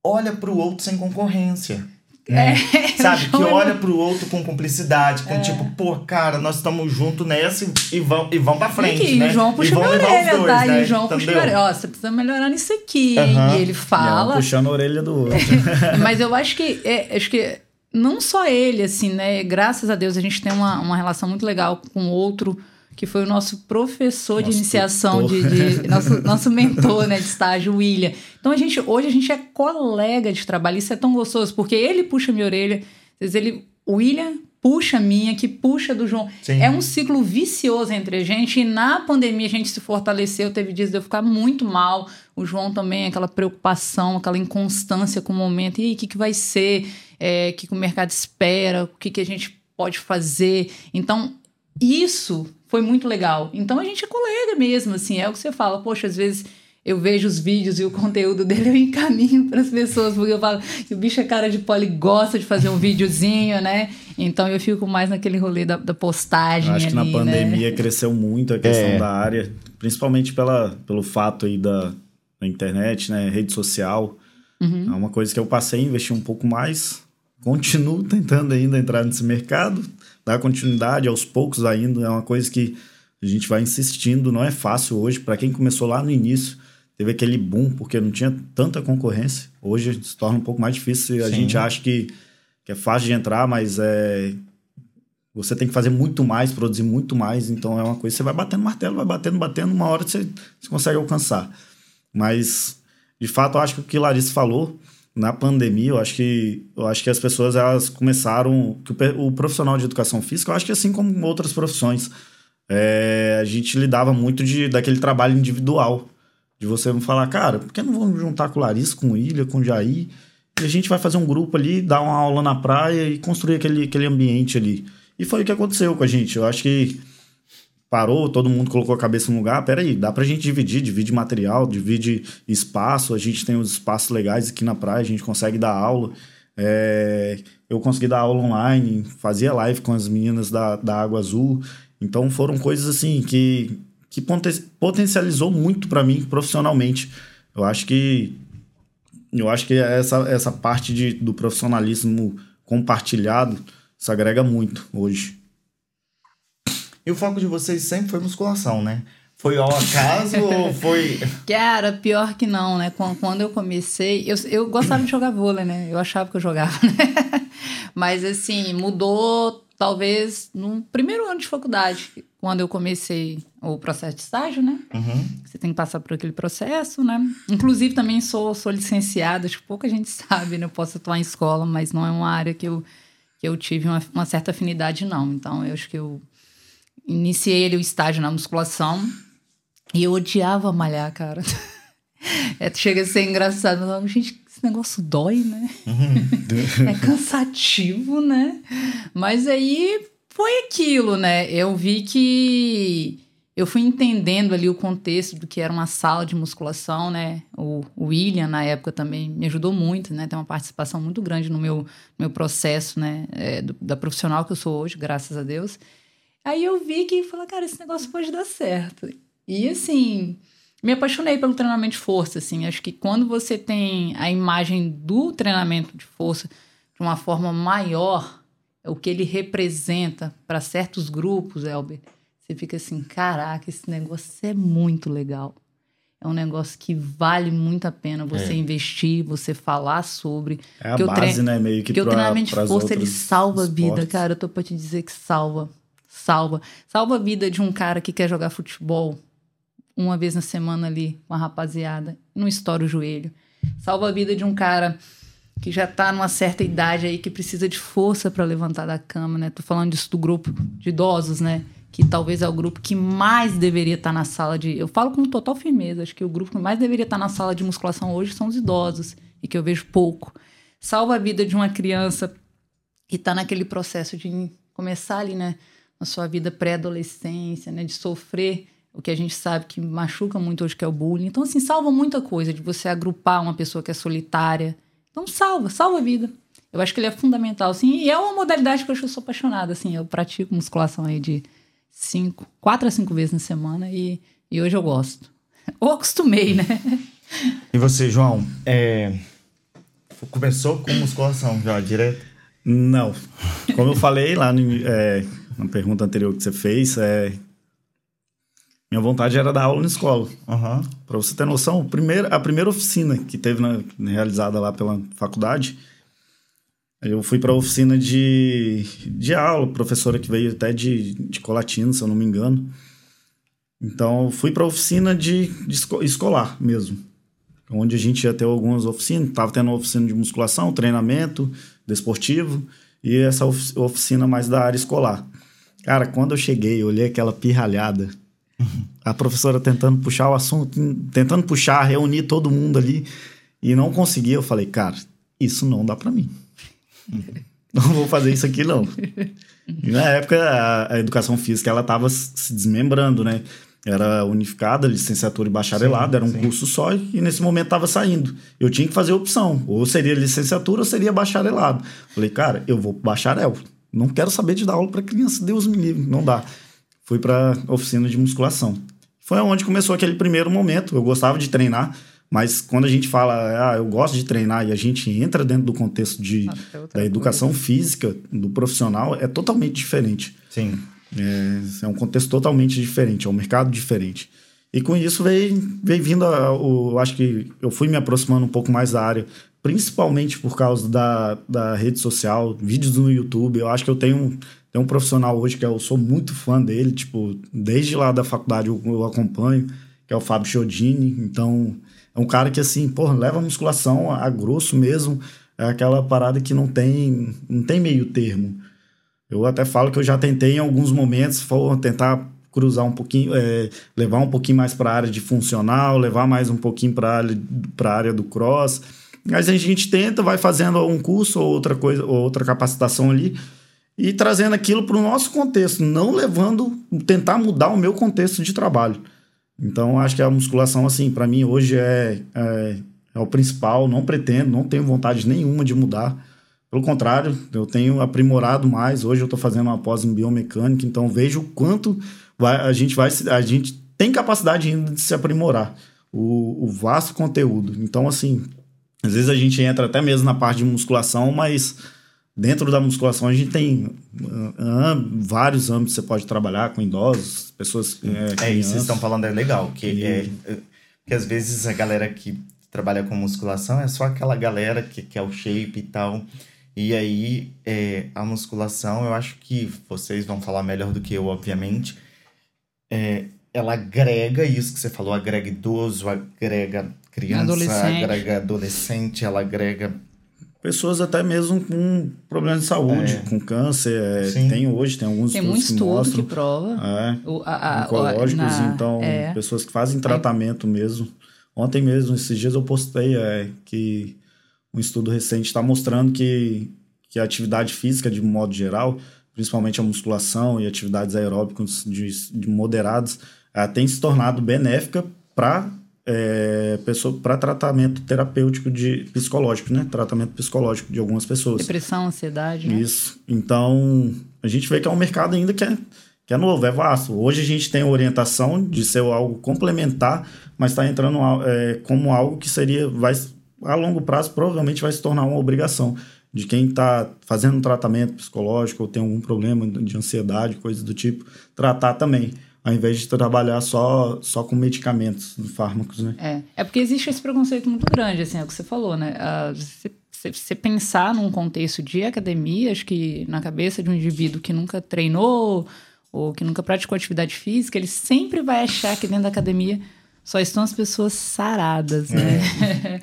olha pro outro sem concorrência. né? (laughs) Sabe? Que é olha pro outro com cumplicidade, É. com tipo, pô, cara, nós estamos juntos nessa e vão, e vão pra frente. e né? o João puxa vão minha orelha, dois, tá? né? E o João puxa minha Entendeu? orelha. Ó, você precisa melhorar nisso aqui, hein? E ele fala. puxando a orelha do outro. (laughs) Mas eu acho que é, acho que não só ele, assim, né? Graças a Deus a gente tem uma, uma relação muito legal com outro que foi o nosso professor nosso de iniciação, de, de, (laughs) nosso, nosso mentor né, de estágio, William. Então a gente, hoje a gente é colega de trabalho, isso é tão gostoso, porque ele puxa minha orelha, ele, o William puxa a minha, que puxa do João. Sim. É um ciclo vicioso entre a gente. E na pandemia a gente se fortaleceu. Teve dias de eu ficar muito mal. O João também, aquela preocupação, aquela inconstância com o momento. E aí, o que, que vai ser? É, o que, que o mercado espera? O que, que a gente pode fazer? Então, isso foi muito legal. Então a gente é colega mesmo, assim. É o que você fala. Poxa, às vezes eu vejo os vídeos e o conteúdo (laughs) dele, eu encaminho para as pessoas, porque eu falo que o bicho é cara de pole gosta de fazer um videozinho, né? Então eu fico mais naquele rolê da, da postagem. Eu acho que ali, na né? pandemia né? cresceu muito a questão é. da área, principalmente pela, pelo fato aí da, da internet, né? Rede social. Uhum. É uma coisa que eu passei a investir um pouco mais. Continuo tentando ainda entrar nesse mercado, dar continuidade aos poucos ainda. É uma coisa que a gente vai insistindo, não é fácil hoje. Para quem começou lá no início, teve aquele boom porque não tinha tanta concorrência. Hoje se torna um pouco mais difícil. A Sim. gente acha que, que é fácil de entrar, mas é você tem que fazer muito mais, produzir muito mais. Então é uma coisa você vai batendo martelo, vai batendo, batendo, uma hora você, você consegue alcançar. Mas de fato, eu acho que o que Larissa falou na pandemia, eu acho que eu acho que as pessoas elas começaram que o, o profissional de educação física, eu acho que assim como outras profissões, é, a gente lidava muito de daquele trabalho individual de você falar, cara, por que não vamos juntar com o Larissa, com o Ilha, com o Jair? E a gente vai fazer um grupo ali, dar uma aula na praia e construir aquele, aquele ambiente ali. E foi o que aconteceu com a gente. Eu acho que parou, todo mundo colocou a cabeça no lugar. Peraí, dá pra gente dividir, divide material, divide espaço. A gente tem os espaços legais aqui na praia, a gente consegue dar aula. É, eu consegui dar aula online, fazia live com as meninas da, da Água Azul. Então foram coisas assim que que potencializou muito para mim profissionalmente. Eu acho que eu acho que essa, essa parte de, do profissionalismo compartilhado se agrega muito hoje. E o foco de vocês sempre foi musculação, né? Foi ao acaso ou (laughs) foi. Cara, pior que não, né? Quando eu comecei, eu, eu gostava de jogar vôlei, né? Eu achava que eu jogava, (laughs) né? Mas assim, mudou talvez no primeiro ano de faculdade, quando eu comecei o processo de estágio, né? Uhum. Você tem que passar por aquele processo, né? Inclusive, também sou, sou licenciada, acho que pouca gente (laughs) sabe, né? Eu posso atuar em escola, mas não é uma área que eu, que eu tive uma, uma certa afinidade, não. Então, eu acho que eu iniciei o estágio na musculação e eu odiava malhar, cara. (laughs) É, chega a ser engraçado, mas, gente, esse negócio dói, né? Uhum. (laughs) é cansativo, né? Mas aí foi aquilo, né? Eu vi que eu fui entendendo ali o contexto do que era uma sala de musculação, né? O, o William, na época, também me ajudou muito, né? Tem uma participação muito grande no meu, meu processo, né? É, do, da profissional que eu sou hoje, graças a Deus. Aí eu vi que, falei, cara, esse negócio pode dar certo. E, assim, me apaixonei pelo treinamento de força, assim. Acho que quando você tem a imagem do treinamento de força de uma forma maior, o que ele representa para certos grupos, Elber, você fica assim, caraca, esse negócio é muito legal. É um negócio que vale muito a pena você é. investir, você falar sobre. É a base, tre... né? Meio que Porque pra, o treinamento de força, ele salva a vida, cara. Eu tô pra te dizer que salva. Salva. Salva a vida de um cara que quer jogar futebol uma vez na semana ali com a rapaziada, não estoura o joelho. Salva a vida de um cara que já está numa certa idade aí que precisa de força para levantar da cama, né? Tô falando disso do grupo de idosos, né? Que talvez é o grupo que mais deveria estar tá na sala de. Eu falo com total firmeza, acho que o grupo que mais deveria estar tá na sala de musculação hoje são os idosos, e que eu vejo pouco. Salva a vida de uma criança que está naquele processo de começar ali, né? Na sua vida pré-adolescência, né? De sofrer o que a gente sabe que machuca muito hoje, que é o bullying. Então, assim, salva muita coisa de você agrupar uma pessoa que é solitária. Então, salva, salva a vida. Eu acho que ele é fundamental, assim, e é uma modalidade que eu, eu sou apaixonada, assim, eu pratico musculação aí de cinco, quatro a cinco vezes na semana e, e hoje eu gosto. (laughs) Ou acostumei, né? (laughs) E você, João, é... começou com musculação já, direto? Não. Como eu falei lá no, é, na pergunta anterior que você fez, é, minha vontade era dar aula na escola. Uhum. Para você ter noção, a primeira, a primeira oficina que teve na, realizada lá pela faculdade, eu fui para a oficina de, de aula, professora que veio até de, de Colatina, se eu não me engano. Então, fui para oficina de, de esco escolar mesmo, onde a gente ia ter algumas oficinas. Estava tendo uma oficina de musculação, treinamento desportivo e essa oficina mais da área escolar. Cara, quando eu cheguei, eu olhei aquela pirralhada. A professora tentando puxar o assunto, tentando puxar, reunir todo mundo ali e não conseguia. Eu falei, cara, isso não dá para mim. não vou fazer isso aqui não. E na época a, a educação física ela estava se desmembrando, né? Era unificada, licenciatura e bacharelado, sim, era um sim. curso só e nesse momento estava saindo. Eu tinha que fazer opção, ou seria licenciatura ou seria bacharelado. Falei, cara, eu vou pro bacharel. Não quero saber de dar aula para criança, Deus me livre, não dá. Fui para oficina de musculação. Foi onde começou aquele primeiro momento. Eu gostava de treinar, mas quando a gente fala, ah, eu gosto de treinar e a gente entra dentro do contexto de, ah, da educação coisa. física, do profissional, é totalmente diferente. Sim. É, é um contexto totalmente diferente, é um mercado diferente. E com isso veio, veio vindo, a, o, eu acho que eu fui me aproximando um pouco mais da área, principalmente por causa da, da rede social, vídeos no YouTube. Eu acho que eu tenho, tenho um profissional hoje que eu sou muito fã dele, tipo, desde lá da faculdade eu, eu acompanho, que é o Fábio Chiodini. Então, é um cara que, assim, porra, leva a musculação a, a grosso mesmo, é aquela parada que não tem, não tem meio termo. Eu até falo que eu já tentei em alguns momentos tentar cruzar um pouquinho, é, levar um pouquinho mais para a área de funcional, levar mais um pouquinho para a área do cross. Mas a gente tenta, vai fazendo um curso ou outra coisa, ou outra capacitação ali e trazendo aquilo para o nosso contexto, não levando, tentar mudar o meu contexto de trabalho. Então, acho que a musculação, assim, para mim hoje é, é, é o principal. Não pretendo, não tenho vontade nenhuma de mudar. Pelo contrário, eu tenho aprimorado mais. Hoje eu estou fazendo uma pós em biomecânica, então vejo o quanto vai, a gente vai a gente tem capacidade ainda de se aprimorar. O, o, vasto conteúdo. Então, assim, às vezes a gente entra até mesmo na parte de musculação, mas dentro da musculação a gente tem uh, vários âmbitos que você pode trabalhar com idosos, pessoas. É, é isso que vocês estão falando, é legal. Que, e... é, que às vezes a galera que trabalha com musculação é só aquela galera que quer o shape e tal. E aí, é, a musculação, eu acho que vocês vão falar melhor do que eu, obviamente. É, ela agrega isso que você falou, agrega idoso, agrega criança, adolescente. agrega adolescente, ela agrega. Pessoas até mesmo com problemas de saúde, é. com câncer. É, tem hoje, tem alguns tem estudos muito estudo que, mostram, que prova. É, o, a, a, oncológicos, na, então, é. pessoas que fazem tratamento mesmo. Ontem mesmo, esses dias eu postei é, que um estudo recente está mostrando que, que a atividade física, de modo geral, principalmente a musculação e atividades aeróbicas de, de moderadas, ela tem se tornado benéfica para é, para tratamento terapêutico de psicológico, né? Tratamento psicológico de algumas pessoas. Depressão, ansiedade. Né? Isso. Então, a gente vê que é um mercado ainda que é, que é novo, é vasto. Hoje a gente tem orientação de ser algo complementar, mas está entrando é, como algo que seria, vai, a longo prazo, provavelmente vai se tornar uma obrigação de quem está fazendo um tratamento psicológico ou tem algum problema de ansiedade, coisas do tipo, tratar também, ao invés de trabalhar só, só com medicamentos, fármacos, né? É, é porque existe esse preconceito muito grande, assim, é o que você falou, né? Você, você pensar num contexto de academia, acho que na cabeça de um indivíduo que nunca treinou ou que nunca praticou atividade física, ele sempre vai achar que dentro da academia só estão as pessoas saradas, né?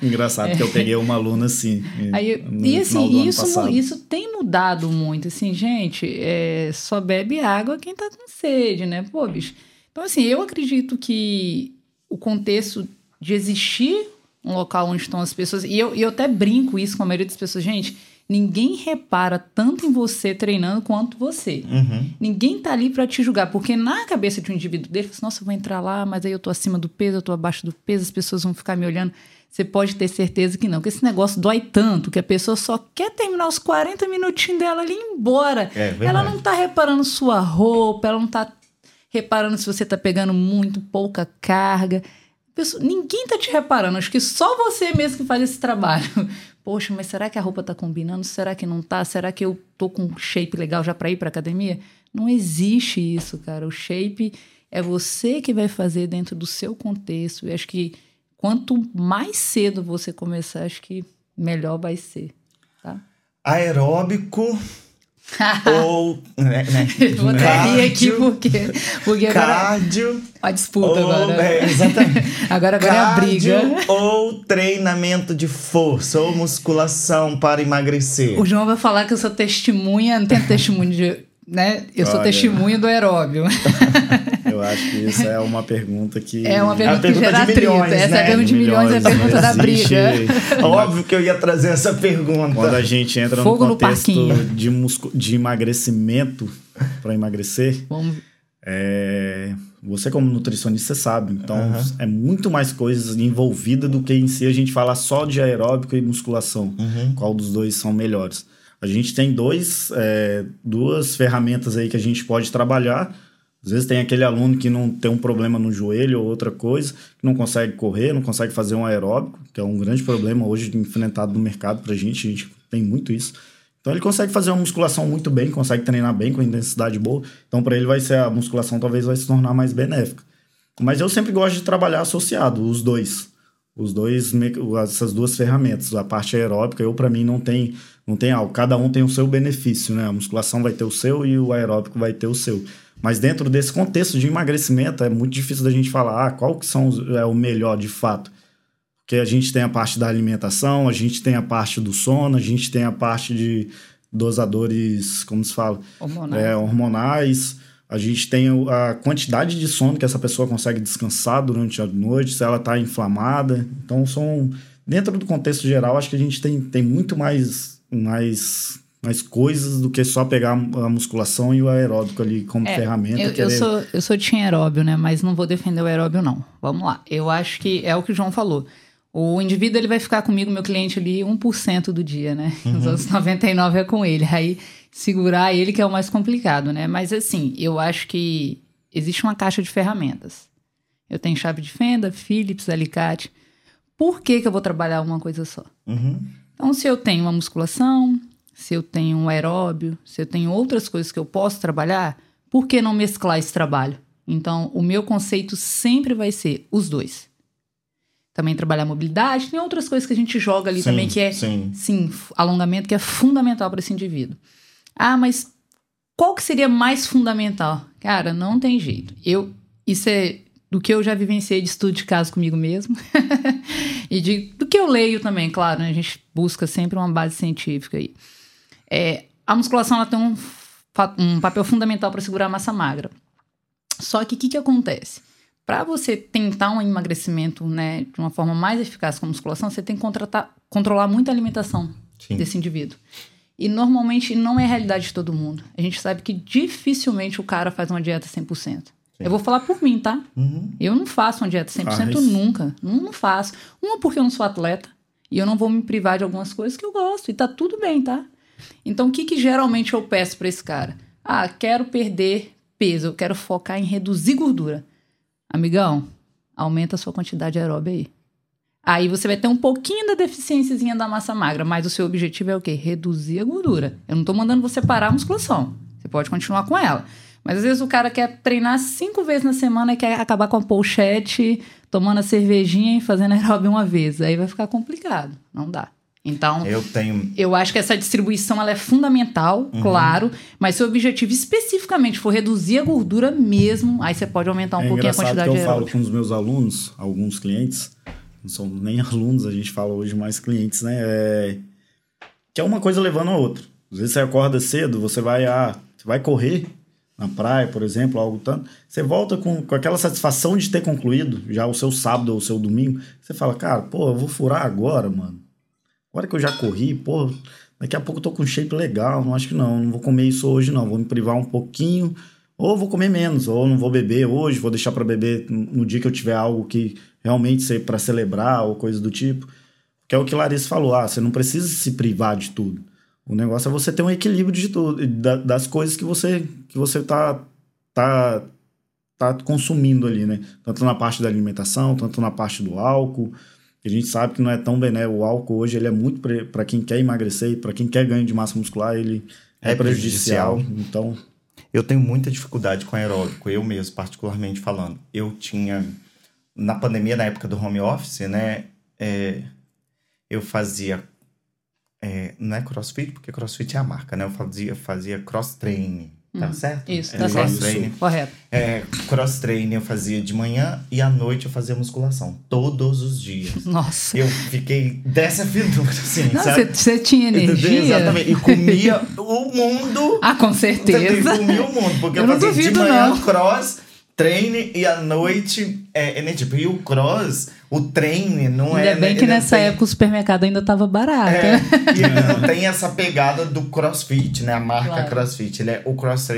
É. Engraçado é. que eu peguei uma aluna assim. Aí, e assim, isso, isso tem mudado muito. Assim, gente, é, só bebe água quem tá com sede, né? Pô, bicho. Então, assim, eu acredito que o contexto de existir um local onde estão as pessoas, e eu, e eu até brinco isso com a maioria das pessoas, gente Ninguém repara tanto em você treinando quanto você. Uhum. Ninguém tá ali para te julgar, porque na cabeça de um indivíduo dele, assim, nossa, eu vou entrar lá, mas aí eu tô acima do peso, eu tô abaixo do peso, as pessoas vão ficar me olhando. Você pode ter certeza que não, que esse negócio dói tanto que a pessoa só quer terminar os 40 minutinhos dela ali e ir embora. É ela não tá reparando sua roupa, ela não tá reparando se você tá pegando muito, pouca carga. Pessoa, ninguém tá te reparando, acho que só você mesmo que faz esse trabalho. Poxa, mas será que a roupa tá combinando? Será que não tá? Será que eu tô com um shape legal já para ir para academia? Não existe isso, cara. O shape é você que vai fazer dentro do seu contexto. E acho que quanto mais cedo você começar, acho que melhor vai ser, tá? Aeróbico (laughs) ou. Né, né, Vou rir aqui porque, porque agora. Cardio. A disputa ou, agora. É, exatamente. (laughs) agora agora é a briga. Cardio ou treinamento de força ou musculação para emagrecer. O João vai falar que eu sou testemunha, não tenho testemunho de. Né? Eu sou Olha. testemunha do aeróbio. (laughs) Acho que isso é uma pergunta que. É uma pergunta, pergunta que gera de milhões, atrito. Essa é né? a pergunta de milhões, é a pergunta da existe- briga. Óbvio que eu ia trazer essa pergunta. Quando a gente entra Fogo no no contexto parquinho. de, muscu- de emagrecimento para emagrecer, Vamos. é, você como nutricionista sabe, então Aham. é muito mais coisas envolvida do que em si a gente falar só de aeróbico e musculação. Uhum. Qual dos dois são melhores? A gente tem dois, é, duas ferramentas aí que a gente pode trabalhar. Às vezes tem aquele aluno que não tem um problema no joelho ou outra coisa, que não consegue correr, não consegue fazer um aeróbico, que é um grande problema hoje enfrentado no mercado pra gente, a gente tem muito isso. Então ele consegue fazer uma musculação muito bem, consegue treinar bem com intensidade boa. Então para ele vai ser a musculação talvez vai se tornar mais benéfica. Mas eu sempre gosto de trabalhar associado os dois. Os dois essas duas ferramentas, a parte aeróbica, eu para mim não tem não tem algo, cada um tem o seu benefício, né? A musculação vai ter o seu e o aeróbico vai ter o seu. Mas dentro desse contexto de emagrecimento é muito difícil da gente falar ah, qual que são os- é o melhor de fato. Porque a gente tem a parte da alimentação, a gente tem a parte do sono, a gente tem a parte de dosadores, como se fala, Hormonal. é, hormonais. A gente tem a quantidade de sono que essa pessoa consegue descansar durante a noite, se ela está inflamada. Então, são dentro do contexto geral, acho que a gente tem, tem muito mais, mais, mais coisas do que só pegar a musculação e o aeróbico ali como É, ferramenta. Eu, eu querer- sou, eu sou team aeróbio, né? Mas não vou defender o aeróbio, não. Vamos lá. Eu acho que é o que o João falou. O indivíduo ele vai ficar comigo, meu cliente ali, 1% do dia, né? Os outros 99% é com ele. Aí segurar ele que é o mais complicado, né? Mas assim, eu acho que existe uma caixa de ferramentas. Eu tenho chave de fenda, Phillips, alicate. Por que, que eu vou trabalhar uma coisa só? Uhum. Então, se eu tenho uma musculação, se eu tenho um aeróbio, se eu tenho outras coisas que eu posso trabalhar, por que não mesclar esse trabalho? Então, o meu conceito sempre vai ser os dois. Também trabalhar mobilidade, tem outras coisas que a gente joga ali Sim, também que é, sim. sim, alongamento que é fundamental para esse indivíduo. Ah, mas qual que seria mais fundamental? Cara, não tem jeito. Eu isso é do que eu já vivenciei de estudo de caso comigo mesmo (laughs) e de, do que eu leio também, claro, né? a gente busca sempre uma base científica aí. É, a musculação ela tem um, um papel fundamental para segurar a massa magra. Só que o que, que acontece? Para você tentar um emagrecimento né, de uma forma mais eficaz com a musculação, você tem que contratar, controlar muito a alimentação Sim. desse indivíduo. E normalmente não é a realidade de todo mundo. A gente sabe que dificilmente o cara faz uma dieta 100%. Eu vou falar por mim, tá? Uhum. Eu não faço uma dieta 100% Faz. nunca. Não, não faço. Uma porque eu não sou atleta e eu não vou me privar de algumas coisas que eu gosto e tá tudo bem, tá? Então o que que geralmente eu peço para esse cara? Ah, quero perder peso, eu quero focar em reduzir gordura. Amigão, aumenta a sua quantidade aeróbica aí. Aí você vai ter um pouquinho da deficiênciazinha da massa magra, mas o seu objetivo é o quê? Reduzir a gordura. Eu não tô mandando você parar a musculação. Você pode continuar com ela. Mas às vezes o cara quer treinar cinco vezes na semana e quer acabar com a pochete, tomando a cervejinha e fazendo aeróbio uma vez. Aí vai ficar complicado. Não dá. Então, Eu tenho. eu acho que essa distribuição ela é fundamental, Uhum. claro, mas se o objetivo especificamente for reduzir a gordura mesmo, aí você pode aumentar um é pouquinho a engraçado quantidade que de eu falo com os meus alunos, alguns clientes, não são nem (laughs) alunos, a gente fala hoje mais clientes, né? É, que é uma coisa levando a outra. Às vezes você acorda cedo, você vai, ah, você vai correr na praia, por exemplo, algo tanto, você volta com, com aquela satisfação de ter concluído já o seu sábado ou o seu domingo, você fala, cara, pô, eu vou furar agora, mano. Agora que eu já corri, pô, daqui a pouco eu tô com um shape legal, não acho que não, não vou comer isso hoje não, vou me privar um pouquinho, ou vou comer menos, ou não vou beber hoje, vou deixar para beber no dia que eu tiver algo que realmente ser para celebrar ou coisa do tipo. Que é o que Larissa falou, ah, você não precisa se privar de tudo. O negócio é você ter um equilíbrio de tudo, da- das coisas que você que você tá tá tá consumindo ali, né? Tanto na parte da alimentação, tanto na parte do álcool. A gente sabe que não é tão bem, né? O álcool hoje ele é muito para quem quer emagrecer e para quem quer ganho de massa muscular, ele é, É prejudicial. prejudicial. Então, Eu tenho muita dificuldade com aeróbico, eu mesmo, particularmente falando. Eu tinha, na pandemia, na época do home office, né? é, eu fazia é, não é crossfit, porque crossfit é a marca, né? Eu fazia, fazia cross training. Tá certo? Isso, É, tá cross certo. training. Correto. É, cross training eu fazia de manhã e à noite eu fazia musculação. Todos os dias. (laughs) Nossa. Eu fiquei dessa finura, assim, Não, sabe? você tinha energia? Exatamente. E comia o mundo. (laughs) Ah, com certeza. Comia o mundo. Porque eu, Eu fazia de duvido, manhã não. cross, treine e à noite é, energia. E o cross, o treine, não é. Ainda bem que nessa tem- época o supermercado ainda tava barato. É, e ele não tem essa pegada do crossfit, né? A marca Claro. crossfit. Ele é, o cross é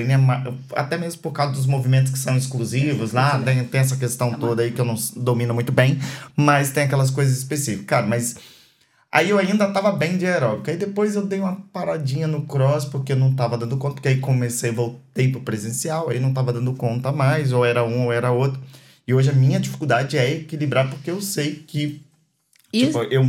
até mesmo por causa dos movimentos que são exclusivos lá, tem, tem essa questão toda aí que eu não domino muito bem, mas tem aquelas coisas específicas. Cara, mas aí eu ainda tava bem de aeróbica. Aí depois eu dei uma paradinha no cross, porque eu não tava dando conta, porque aí comecei, voltei pro presencial, aí não tava dando conta mais, ou era um ou era outro. E hoje a minha dificuldade é equilibrar, porque eu sei que E- Tipo, eu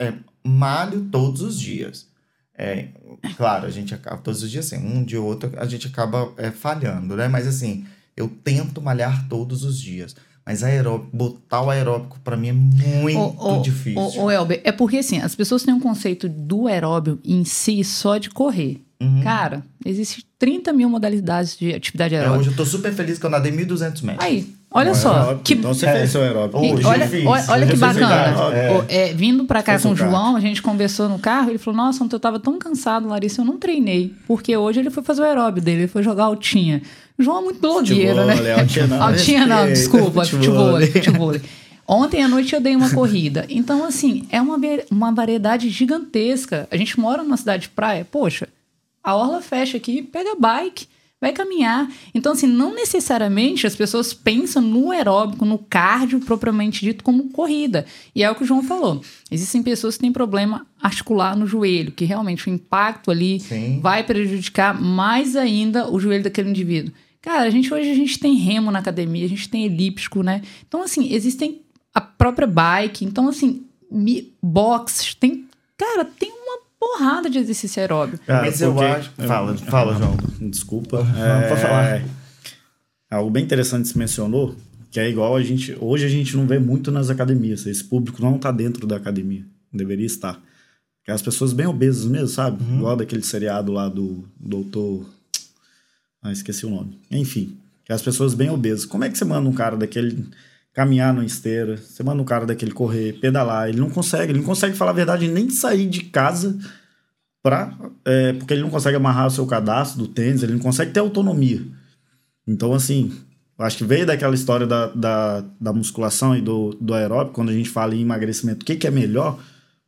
é, malho todos os dias. É, claro, a gente acaba todos os dias assim, um ou outro a gente acaba é, falhando, né? Mas assim, eu tento malhar todos os dias. Mas aeróbico, botar o aeróbico pra mim é muito difícil. Ô, Elber, é porque assim, as pessoas têm um conceito do aeróbio em si só de correr. Uhum. Cara, existem 30 mil modalidades de atividade É, aeróbica. hoje eu tô super feliz que eu nadei 1.200 metros. Aí, olha só. aeróbico. Que, Então você É. fez seu aeróbico. Hoje olha, fiz, olha, olha que bacana. é. É, vindo pra cá com o. João, a gente conversou no carro, ele falou, nossa, ontem eu tava tão cansado, Larissa, eu não treinei. Porque hoje ele foi fazer o aeróbio dele, ele foi jogar altinha. João é muito blogueiro, né? Não, respeita, (laughs) desculpa, futebol. futebol, futebol. Ontem à noite eu dei uma corrida. Então, assim, é uma, uma variedade gigantesca. A gente mora numa cidade de praia, poxa, a orla fecha aqui, pega bike, vai caminhar. Então, assim, não necessariamente as pessoas pensam no aeróbico, no cardio propriamente dito como corrida. E é o que o João falou. Existem pessoas que têm problema articular no joelho, que realmente o impacto ali Sim. vai prejudicar mais ainda o joelho daquele indivíduo. Cara, a gente hoje a gente tem remo na academia, a gente tem elíptico, né? Então, assim, existem a própria bike. Então, assim, mi- box, tem. Cara, tem uma porrada de exercício aeróbico. Cara, Mas eu acho- fala, fala, João. Desculpa. pode falar. Algo bem interessante que você mencionou, que é igual a gente. Hoje a gente não vê muito nas academias. Esse público não está dentro da academia. Deveria estar. Que é as pessoas bem obesas mesmo, sabe? Uhum. Igual daquele seriado lá do doutor. Ah, esqueci o nome. Enfim. As pessoas bem obesas. Como é que você manda um cara daquele caminhar numa esteira? Você manda um cara daquele correr, pedalar. Ele não consegue. Ele não consegue falar a verdade nem sair de casa pra, é, porque ele não consegue amarrar o seu cadastro do tênis, ele não consegue ter autonomia. Então, assim, acho que veio daquela história da, da, da musculação e do, do aeróbico, quando a gente fala em emagrecimento, o que, que é melhor?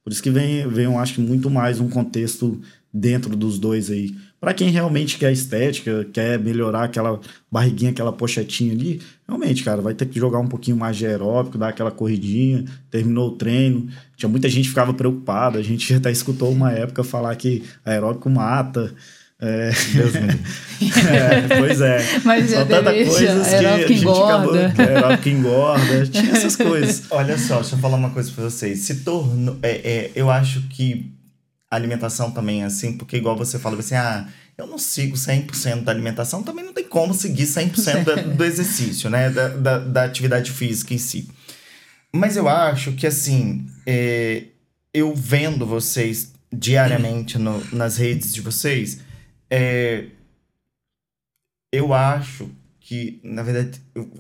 Por isso que vem, vem, eu acho que muito mais um contexto dentro dos dois aí. Para quem realmente quer estética, quer melhorar aquela barriguinha, aquela pochetinha ali, realmente, cara, vai ter que jogar um pouquinho mais de aeróbico, dar aquela corridinha, terminou o treino. Tinha muita gente que ficava preocupada, a gente (laughs) até escutou uma época falar que aeróbico mata. É, Deus (laughs) é, pois é. Mas São é delícia, coisas que a aeróbico gente acabou... engorda. Aeróbico engorda. Tinha essas coisas. Olha só, deixa eu falar uma coisa pra vocês. Se tornou. É, é, eu acho que alimentação também assim, porque igual você falou assim, ah, eu não sigo 100% da alimentação, também não tem como seguir 100% da- (laughs) do exercício, né? Da, da, da atividade física em si. Mas eu acho que, assim, é, eu vendo vocês diariamente no- nas redes de vocês, é, eu acho que, na verdade, eu,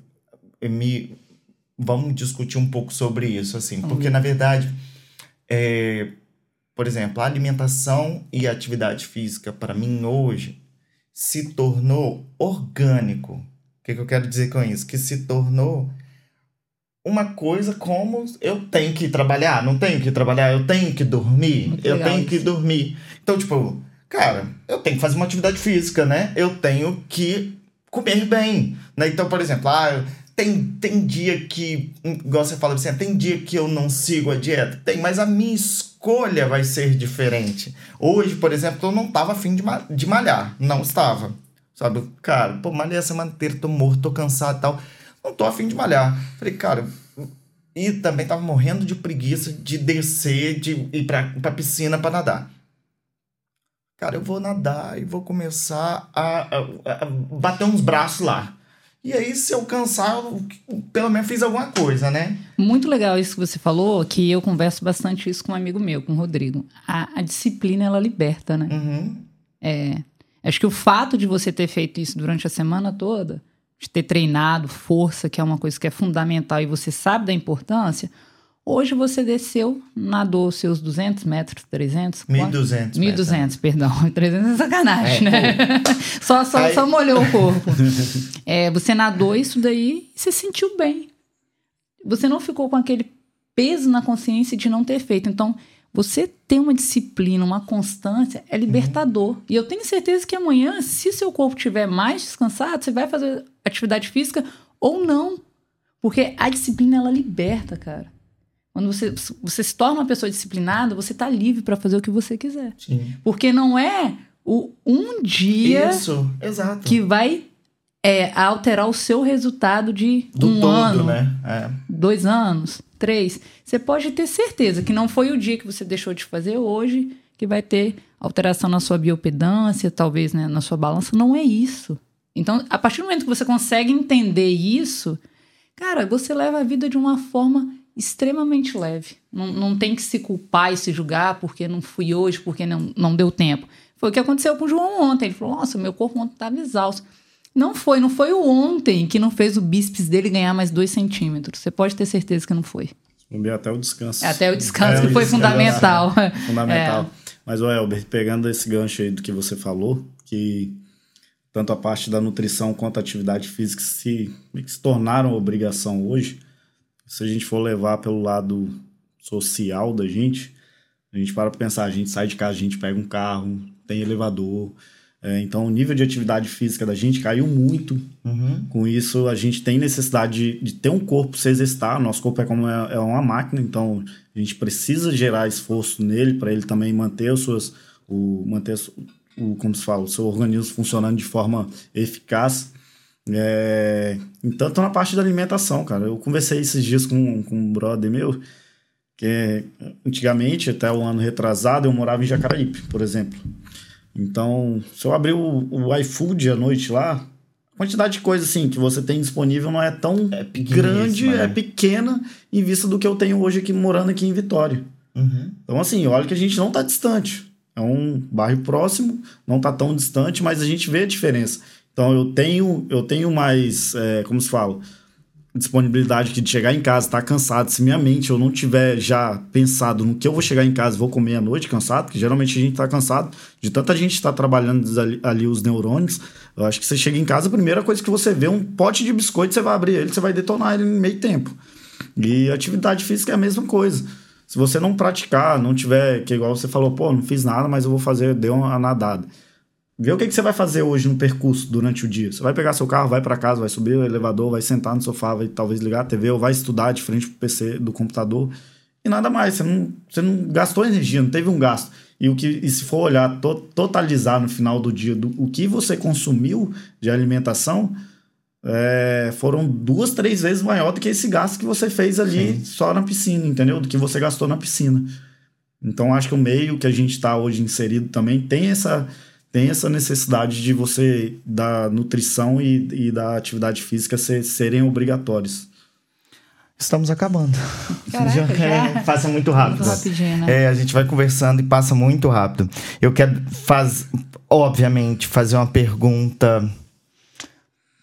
eu me, vamos discutir um pouco sobre isso, assim, porque, na verdade, é, por exemplo, a alimentação e a atividade física, para mim, hoje, se tornou orgânico. O que, que eu quero dizer com isso? Que se tornou uma coisa como eu tenho que trabalhar, não tenho que trabalhar, eu tenho que dormir, Muito eu tenho que dormir. Então, tipo, cara, eu tenho que fazer uma atividade física, né? Eu tenho que comer bem, né? Então, por exemplo, ah, tem, tem dia que, igual você fala assim, tem dia que eu não sigo a dieta? Tem, mas a minha escolha vai ser diferente. Hoje, por exemplo, eu não tava afim de, de malhar, não estava. Sabe, cara, pô, malhei a semana inteira, tô morto, tô cansado e tal. Não tô afim de malhar. Falei, cara, e também tava morrendo de preguiça de descer, de ir pra, pra piscina pra nadar. Cara, eu vou nadar e vou começar a, a- a bater uns braços lá. E aí, se eu cansar, pelo menos fiz alguma coisa, né? Muito legal isso que você falou, que eu converso bastante isso com um amigo meu, com o Rodrigo. A, a disciplina, ela liberta, né? Uhum. É, acho que o fato de você ter feito isso durante a semana toda, de ter treinado força, que é uma coisa que é fundamental e você sabe da importância, hoje você desceu, nadou seus 200 metros, 300? 1.200 1.200, perdão. 300 (laughs) é sacanagem, É, né? (laughs) só, só, Aí- só molhou o corpo. (laughs) É, você nadou isso daí e você sentiu bem. Você não ficou com aquele peso na consciência de não ter feito. Então, você ter uma disciplina, uma constância, é libertador. E eu tenho certeza que amanhã, se seu corpo estiver mais descansado, você vai fazer atividade física ou não. Porque a disciplina, ela liberta, cara. Quando você, você se torna uma pessoa disciplinada, você tá livre para fazer o que você quiser. Sim. Porque não é o um dia Isso, que vai é, alterar o seu resultado de Do um todo, ano, né? É. dois anos, três. Você pode ter certeza que não foi o dia que você deixou de fazer hoje que vai ter alteração na sua biopedância, talvez né, na sua balança. Não é isso. Então, a partir do momento que você consegue entender isso, cara, você leva a vida de uma forma extremamente leve. Não, não tem que se culpar e se julgar porque não fui hoje, porque não, não deu tempo. Foi o que aconteceu com o João ontem. Ele falou: Nossa, meu corpo ontem estava exausto. Não foi, não foi o ontem que não fez o bíceps dele ganhar mais dois centímetros. Você pode ter certeza que não foi. Ver até o descanso. É Até o descanso É, que foi o descanso, fundamental. é, Fundamental. É. (laughs) Mas, o Elber, pegando esse gancho aí do que você falou, que tanto a parte da nutrição quanto a atividade física se, se tornaram obrigação hoje, se a gente for levar pelo lado social da gente, a gente para pensar, a gente sai de casa, a gente pega um carro, tem elevador. é, então, o nível de atividade física da gente caiu muito Uhum. com isso, a gente tem necessidade de, de ter um corpo se exercitar. Nosso corpo é como é, é uma máquina, então a gente precisa gerar esforço nele para ele também manter os seus, o manter o como se fala, o seu organismo funcionando de forma eficaz. É, e tanto na parte da alimentação, cara. Eu conversei esses dias com, com um brother meu que antigamente, até o ano retrasado, eu morava em Jacaraípe, por exemplo. Então, se eu abrir o, o iFood à noite lá, a quantidade de coisa assim que você tem disponível não é tão É grande, né? é pequena em vista do que eu tenho hoje aqui morando aqui em Vitória. Uhum. Então, assim, olha que a gente não está distante. É um bairro próximo, não está tão distante, mas a gente vê a diferença. Então, eu tenho, eu tenho mais, é, como se fala, disponibilidade que de chegar em casa, estar cansado. Se minha mente eu não tiver já pensado no que eu vou chegar em casa vou comer à noite cansado, porque geralmente a gente está cansado de tanta gente estar trabalhando ali, ali os neurônios. Eu acho que você chega em casa, a primeira coisa que você vê é um pote de biscoito, você vai abrir ele, você vai detonar ele em meio tempo. E atividade física é a mesma coisa. Se você não praticar, não tiver, que igual você falou, pô, não fiz nada, mas eu vou fazer, deu uma nadada. Vê o que, que você vai fazer hoje no percurso durante o dia. Você vai pegar seu carro, vai para casa, vai subir o elevador, vai sentar no sofá, vai talvez ligar a TV ou vai estudar de frente pro PC do computador e nada mais. Você não, você não gastou energia, não teve um gasto. E o que e se for olhar, to, totalizar no final do dia do, o que você consumiu de alimentação, é, foram duas, três vezes maior do que esse gasto que você fez ali Sim. só na piscina, entendeu? Do que você gastou na piscina. Então acho que o meio que a gente está hoje inserido também tem essa, tem essa necessidade de você da nutrição e, e da atividade física ser, serem obrigatórios. Estamos acabando. Caraca, já? É, passa muito rápido. Muito né? É, a gente vai conversando e passa muito rápido. Eu quero fazer, obviamente, fazer uma pergunta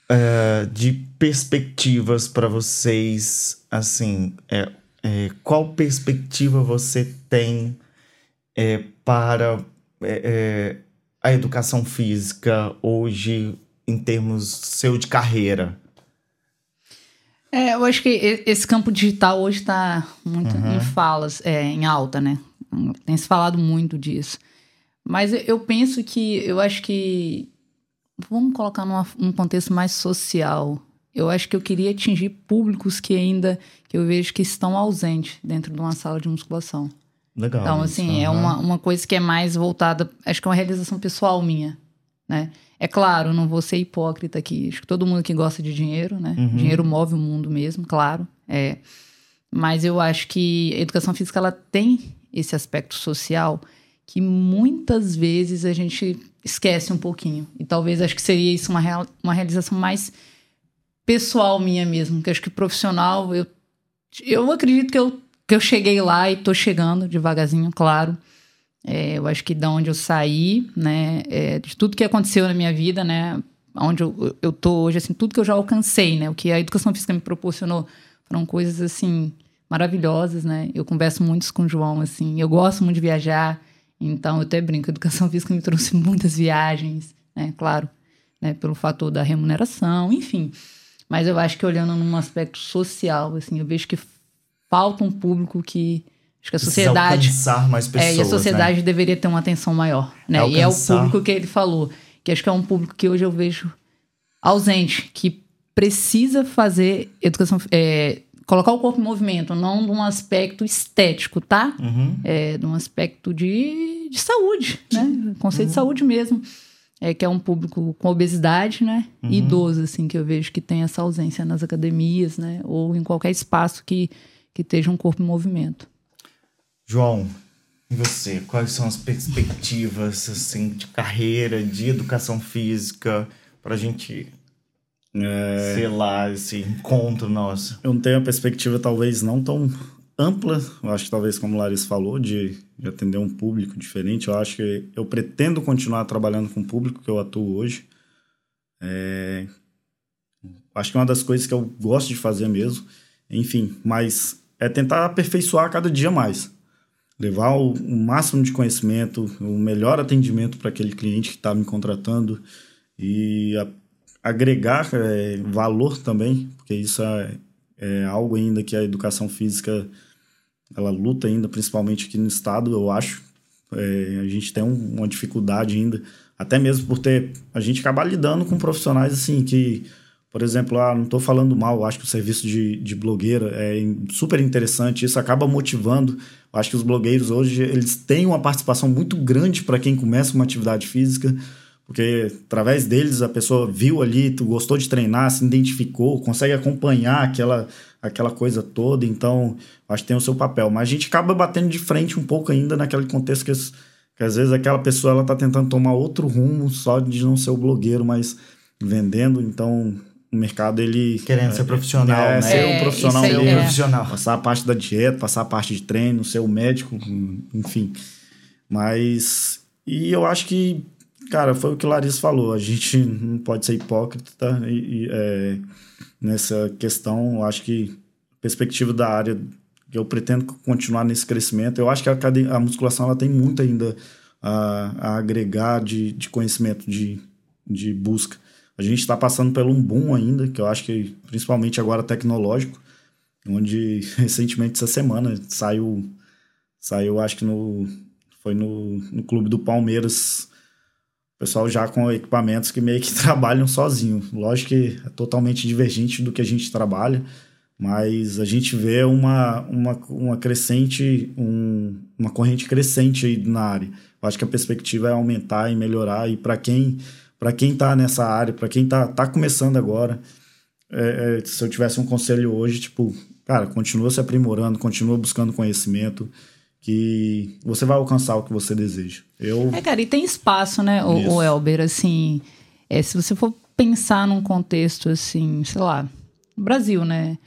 é, de perspectivas para vocês. Assim, é, é, qual perspectiva você tem é, para é, é, a educação física hoje, em termos seu de carreira? É, eu acho que esse campo digital hoje está muito Uhum. em falas, é, em alta, né? Tem se falado muito disso. Mas eu- eu penso que, eu acho que, vamos colocar numa- num contexto mais social. Eu acho que eu queria atingir públicos que ainda, que eu vejo que estão ausentes dentro de uma sala de musculação. Legal. Então, isso, assim, é aham. uma, uma coisa que é mais voltada. Acho que é uma realização pessoal minha, né? É claro, não vou ser hipócrita aqui. Acho que todo mundo que gosta de dinheiro, né? Uhum. Dinheiro move o mundo mesmo, claro. É. Mas eu acho que a educação física ela tem esse aspecto social que muitas vezes a gente esquece um pouquinho. E talvez acho que seria isso uma, real- uma realização mais pessoal minha mesmo, que acho que profissional, eu, eu acredito que eu, que eu cheguei lá e tô chegando devagarzinho, claro. É, eu acho que da onde eu saí, né, é, de tudo que aconteceu na minha vida, né, onde eu, eu tô hoje, assim, tudo que eu já alcancei, né, o que a educação física me proporcionou foram coisas, assim, maravilhosas, né, eu converso muito com o João, assim, eu gosto muito de viajar, então eu até brinco, a educação (laughs) física me trouxe muitas viagens, né, claro, né, pelo fator da remuneração, enfim, mas eu acho que olhando num aspecto social, assim, eu vejo que falta um público que Acho que a sociedade. Alcançar mais pessoas, é, e a sociedade né? deveria ter uma atenção maior. Né? Alcançar. E é o público que ele falou. Que acho que é um público que hoje eu vejo ausente, que precisa fazer educação. É, colocar o corpo em movimento, não de um aspecto estético, tá? Uhum. É, de um aspecto de, de saúde, né? Conceito Uhum. de saúde mesmo. É que é um público com obesidade, né? Uhum. Idoso, assim, que eu vejo que tem essa ausência nas academias, né? Ou em qualquer espaço que, que esteja um corpo em movimento. João, e você? Quais são as perspectivas assim, de carreira, de educação física, pra gente, É, sei lá, esse encontro nosso? eu não tenho a perspectiva talvez não tão ampla, eu acho que talvez como o Larissa falou, de, de atender um público diferente. Eu acho que eu pretendo continuar trabalhando com o público que eu atuo hoje. É, acho que é uma das coisas que eu gosto de fazer mesmo. Enfim, mas é tentar aperfeiçoar cada dia mais. Levar o, o máximo de conhecimento, o melhor atendimento para aquele cliente que está me contratando e a- agregar é, valor também, porque isso é, é algo ainda que a educação física ela luta ainda, principalmente aqui no estado, eu acho. É, a gente tem um- uma dificuldade ainda, até mesmo por ter. A gente acaba lidando com profissionais assim que, por exemplo, ah, não estou falando mal, acho que o serviço de, de blogueira é super interessante, isso acaba motivando. Acho que os blogueiros hoje eles têm uma participação muito grande para quem começa uma atividade física, porque através deles a pessoa viu ali, gostou de treinar, se identificou, consegue acompanhar aquela, aquela coisa toda, então acho que tem o seu papel. Mas a gente acaba batendo de frente um pouco ainda naquele contexto que, que às vezes aquela pessoa ela tá tentando tomar outro rumo só de não ser o blogueiro, mas vendendo, então o mercado ele Querendo ser profissional, é, né? ser É, um profissional aí, Ser um mesmo. é. profissional. Passar a parte da dieta, passar a parte de treino, ser o médico, enfim. Mas. E eu acho que, cara, foi o que o Larissa falou. A gente (laughs) não pode ser hipócrita e, e, é, nessa questão. Eu acho que a perspectiva da área que eu pretendo continuar nesse crescimento. Eu acho que a, a musculação ela tem muito ainda a, a agregar de, de conhecimento, de, de busca. A gente está passando por um boom ainda, que eu acho que principalmente agora tecnológico, onde (laughs) recentemente essa semana saiu, saiu acho que no foi no, no clube do Palmeiras, o pessoal já com equipamentos que meio que (laughs) trabalham sozinho. Lógico que é totalmente divergente do que a gente trabalha, mas a gente vê uma, uma, uma crescente, um, uma corrente crescente aí na área. Eu acho que a perspectiva é aumentar e melhorar, e para quem para quem está nessa área, para quem está tá começando agora, é, é, se eu tivesse um conselho hoje, tipo, cara, continua se aprimorando, continua buscando conhecimento, que você vai alcançar o que você deseja. Eu, É, cara, e tem espaço, né, o, o Elber, assim, é, se você for pensar num contexto, assim, sei lá, Brasil, né,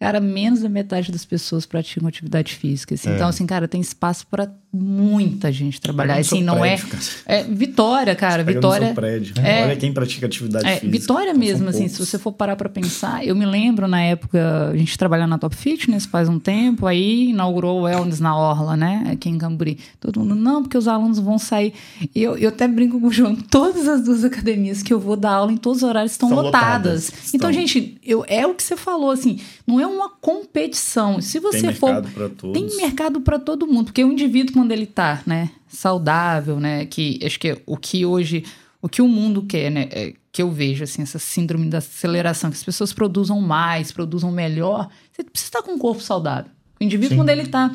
cara, menos da metade das pessoas praticam atividade física, assim, É. então, assim, cara, tem espaço para muita gente trabalhar, Pega assim, não prédio, é, cara. é, Vitória, cara, Pega Vitória... prédio. É. Olha quem pratica atividade É, física. Vitória mesmo, assim, se você for parar pra pensar, eu me lembro na época, a gente trabalhava na Top Fitness faz um tempo, aí inaugurou o Wellness na Orla, né, aqui em Camburi. Todo mundo, não, porque os alunos vão sair. Eu, eu até brinco com o João, todas as duas academias que eu vou dar aula em todos os horários estão Estão lotadas. lotadas, Então, estão. gente, eu, é o que você falou, assim, não é uma competição. Se você Tem for mercado tem mercado para todo mundo, porque o indivíduo quando ele tá, né, saudável, né, que acho que é o que hoje, o que o mundo quer, né, é, que eu vejo assim, essa síndrome da aceleração, que as pessoas produzam mais, produzam melhor, você precisa estar com um corpo saudável. O indivíduo Sim. quando ele tá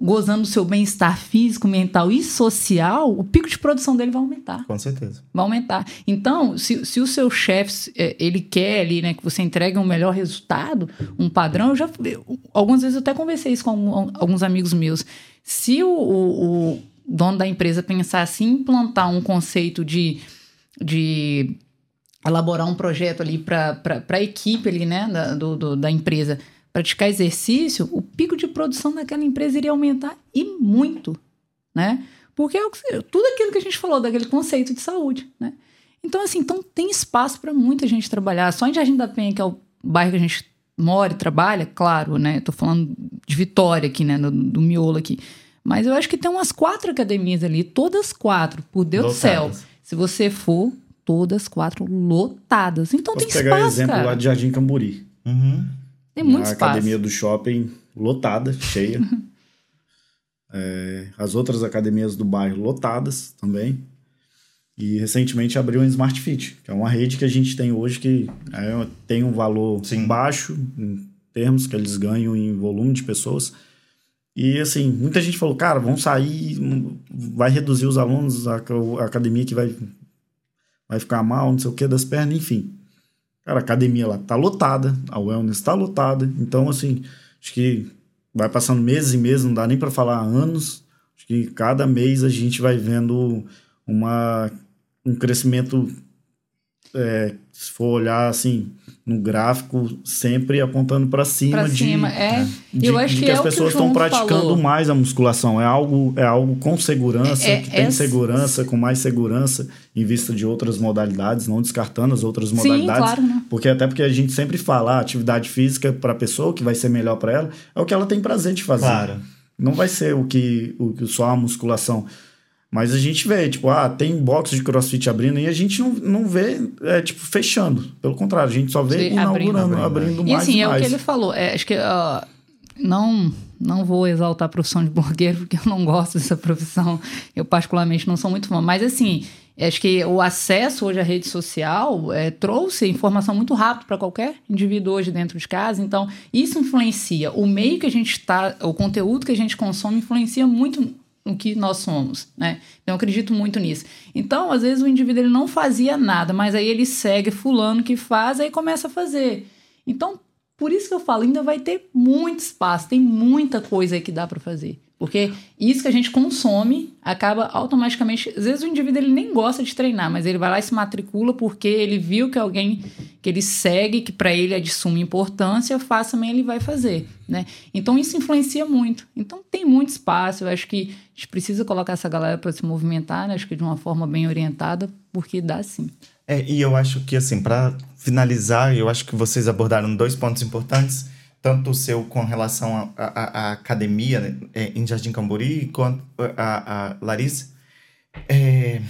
gozando do seu bem-estar físico, mental e social, o pico de produção dele vai aumentar Com certeza. vai aumentar. Então, se, se o seu chefe, é, ele quer ali, né, que você entregue um melhor resultado, um padrão, eu já, eu- algumas vezes eu até conversei isso com alguns amigos meus. Se o, o- o dono da empresa pensar assim, implantar um conceito de, de elaborar um projeto ali para a equipe ali, né, da, do, do, da empresa praticar exercício, o pico de produção daquela empresa iria aumentar e muito, né? Porque é tudo aquilo que a gente falou daquele conceito de saúde, né? Então, assim, então tem espaço para muita gente trabalhar. Só em Jardim da Penha, que é o bairro que a gente mora e trabalha, claro, né? Tô falando de Vitória aqui, né? Do, do miolo aqui. Mas eu acho que tem umas quatro academias ali, todas quatro, por Deus Lotadas. do céu. Se você for, todas quatro lotadas. Então Posso tem pegar espaço, exemplo cara. lá de Jardim Camburi. Uhum. Tem muito a espaço. academia do shopping lotada, cheia. (laughs) é, as outras academias do bairro lotadas também. E recentemente abriu a Smart Fit, que é uma rede que a gente tem hoje que é, tem um valor Sim. baixo em termos que eles ganham em volume de pessoas. E assim, muita gente falou, cara, vão sair, vai reduzir os alunos, a, a academia que vai, vai ficar mal, não sei o que, das pernas, enfim. Cara, a academia lá tá lotada, a wellness tá lotada. Então, assim, acho que vai passando meses e meses, não dá nem para falar anos. Acho que cada mês a gente vai vendo uma, um crescimento é, se for olhar assim no gráfico, sempre apontando para cima, pra de, cima. É. de, eu acho de que, que é as pessoas estão praticando falou. mais a musculação. É algo, é algo com segurança, É, que tem é- segurança, com mais segurança, em vista de outras modalidades, não descartando as outras Sim, modalidades. claro, né? Porque até porque a gente sempre fala, a atividade física para a pessoa, que vai ser melhor para ela, é o que ela tem prazer de fazer. Claro. Não vai ser o que, o que só a musculação. Mas a gente vê, tipo, ah, tem box de crossfit abrindo e a gente não, não vê, é, tipo, fechando. Pelo contrário, a gente só vê Sim, inaugurando, abrindo. abrindo, E mais assim, e é o mais. que ele falou. É, acho que ó, não, não vou exaltar a profissão de blogueiro, (laughs) porque eu não gosto dessa profissão. Eu, particularmente, não sou muito fã. Mas, assim, acho que o acesso hoje à rede social é, trouxe informação muito rápido para qualquer indivíduo hoje dentro de casa. Então, isso influencia. O meio que a gente está, o conteúdo que a gente consome influencia muito no que nós somos, né? Então, eu acredito muito nisso. Então, às vezes, o indivíduo ele não fazia nada, mas aí ele segue fulano que faz, aí começa a fazer. Então, por isso que eu falo, ainda vai ter muito espaço, tem muita coisa aí que dá para fazer. Porque isso que a gente consome acaba automaticamente. Às vezes o indivíduo ele nem gosta de treinar, mas ele vai lá e se matricula porque ele viu que alguém que ele segue, que para ele é de suma importância, faz também ele vai fazer. Né? Então isso influencia muito. Então tem muito espaço. Eu acho que a gente precisa colocar essa galera para se movimentar, né? acho que de uma forma bem orientada, porque dá sim. É, e eu acho que, assim, para finalizar, eu acho que vocês abordaram dois pontos importantes, tanto o seu com relação à academia né, é, em Jardim Cambori, quanto a, a Larissa. É,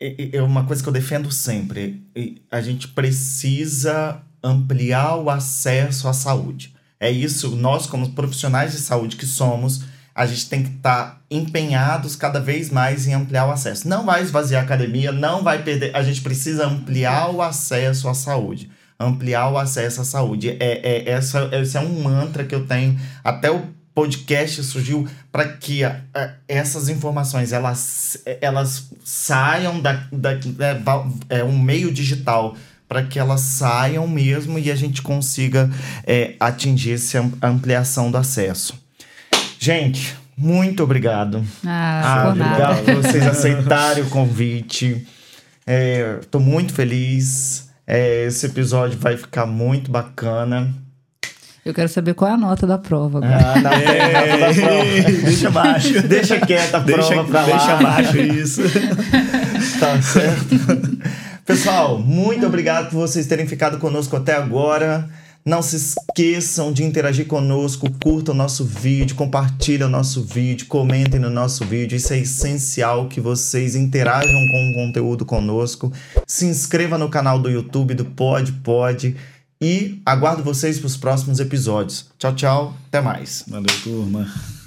é, é uma coisa que eu defendo sempre. A gente precisa ampliar o acesso à saúde. É isso, nós, como profissionais de saúde que somos, a gente tem que estar empenhados cada vez mais em ampliar o acesso. Não vai esvaziar a academia, não vai perder. A gente precisa ampliar o acesso à saúde. Ampliar o acesso à saúde. É, é, essa, esse é um mantra que eu tenho. Até o podcast surgiu para que a, a, essas informações elas, elas saiam da, da é, é um meio digital para que elas saiam mesmo e a gente consiga é, atingir essa ampliação do acesso. Gente, muito obrigado. Ah, ah obrigado por vocês aceitarem o convite. Estou muito feliz. É, esse episódio vai ficar muito bacana. Eu quero saber qual é a nota da prova agora. Ah, não tem nota da prova. deixa abaixo. Deixa quieta a deixa, prova pra lá. Deixa abaixo isso. tá certo. Pessoal, muito obrigado por vocês terem ficado conosco até agora. Não se esqueçam de interagir conosco, curtam o nosso vídeo, compartilhem o nosso vídeo, comentem no nosso vídeo. Isso é essencial que vocês interajam com o conteúdo conosco. Se inscreva no canal do YouTube do Pod Pod e aguardo vocês para os próximos episódios. Tchau, tchau. Até mais. Valeu, turma.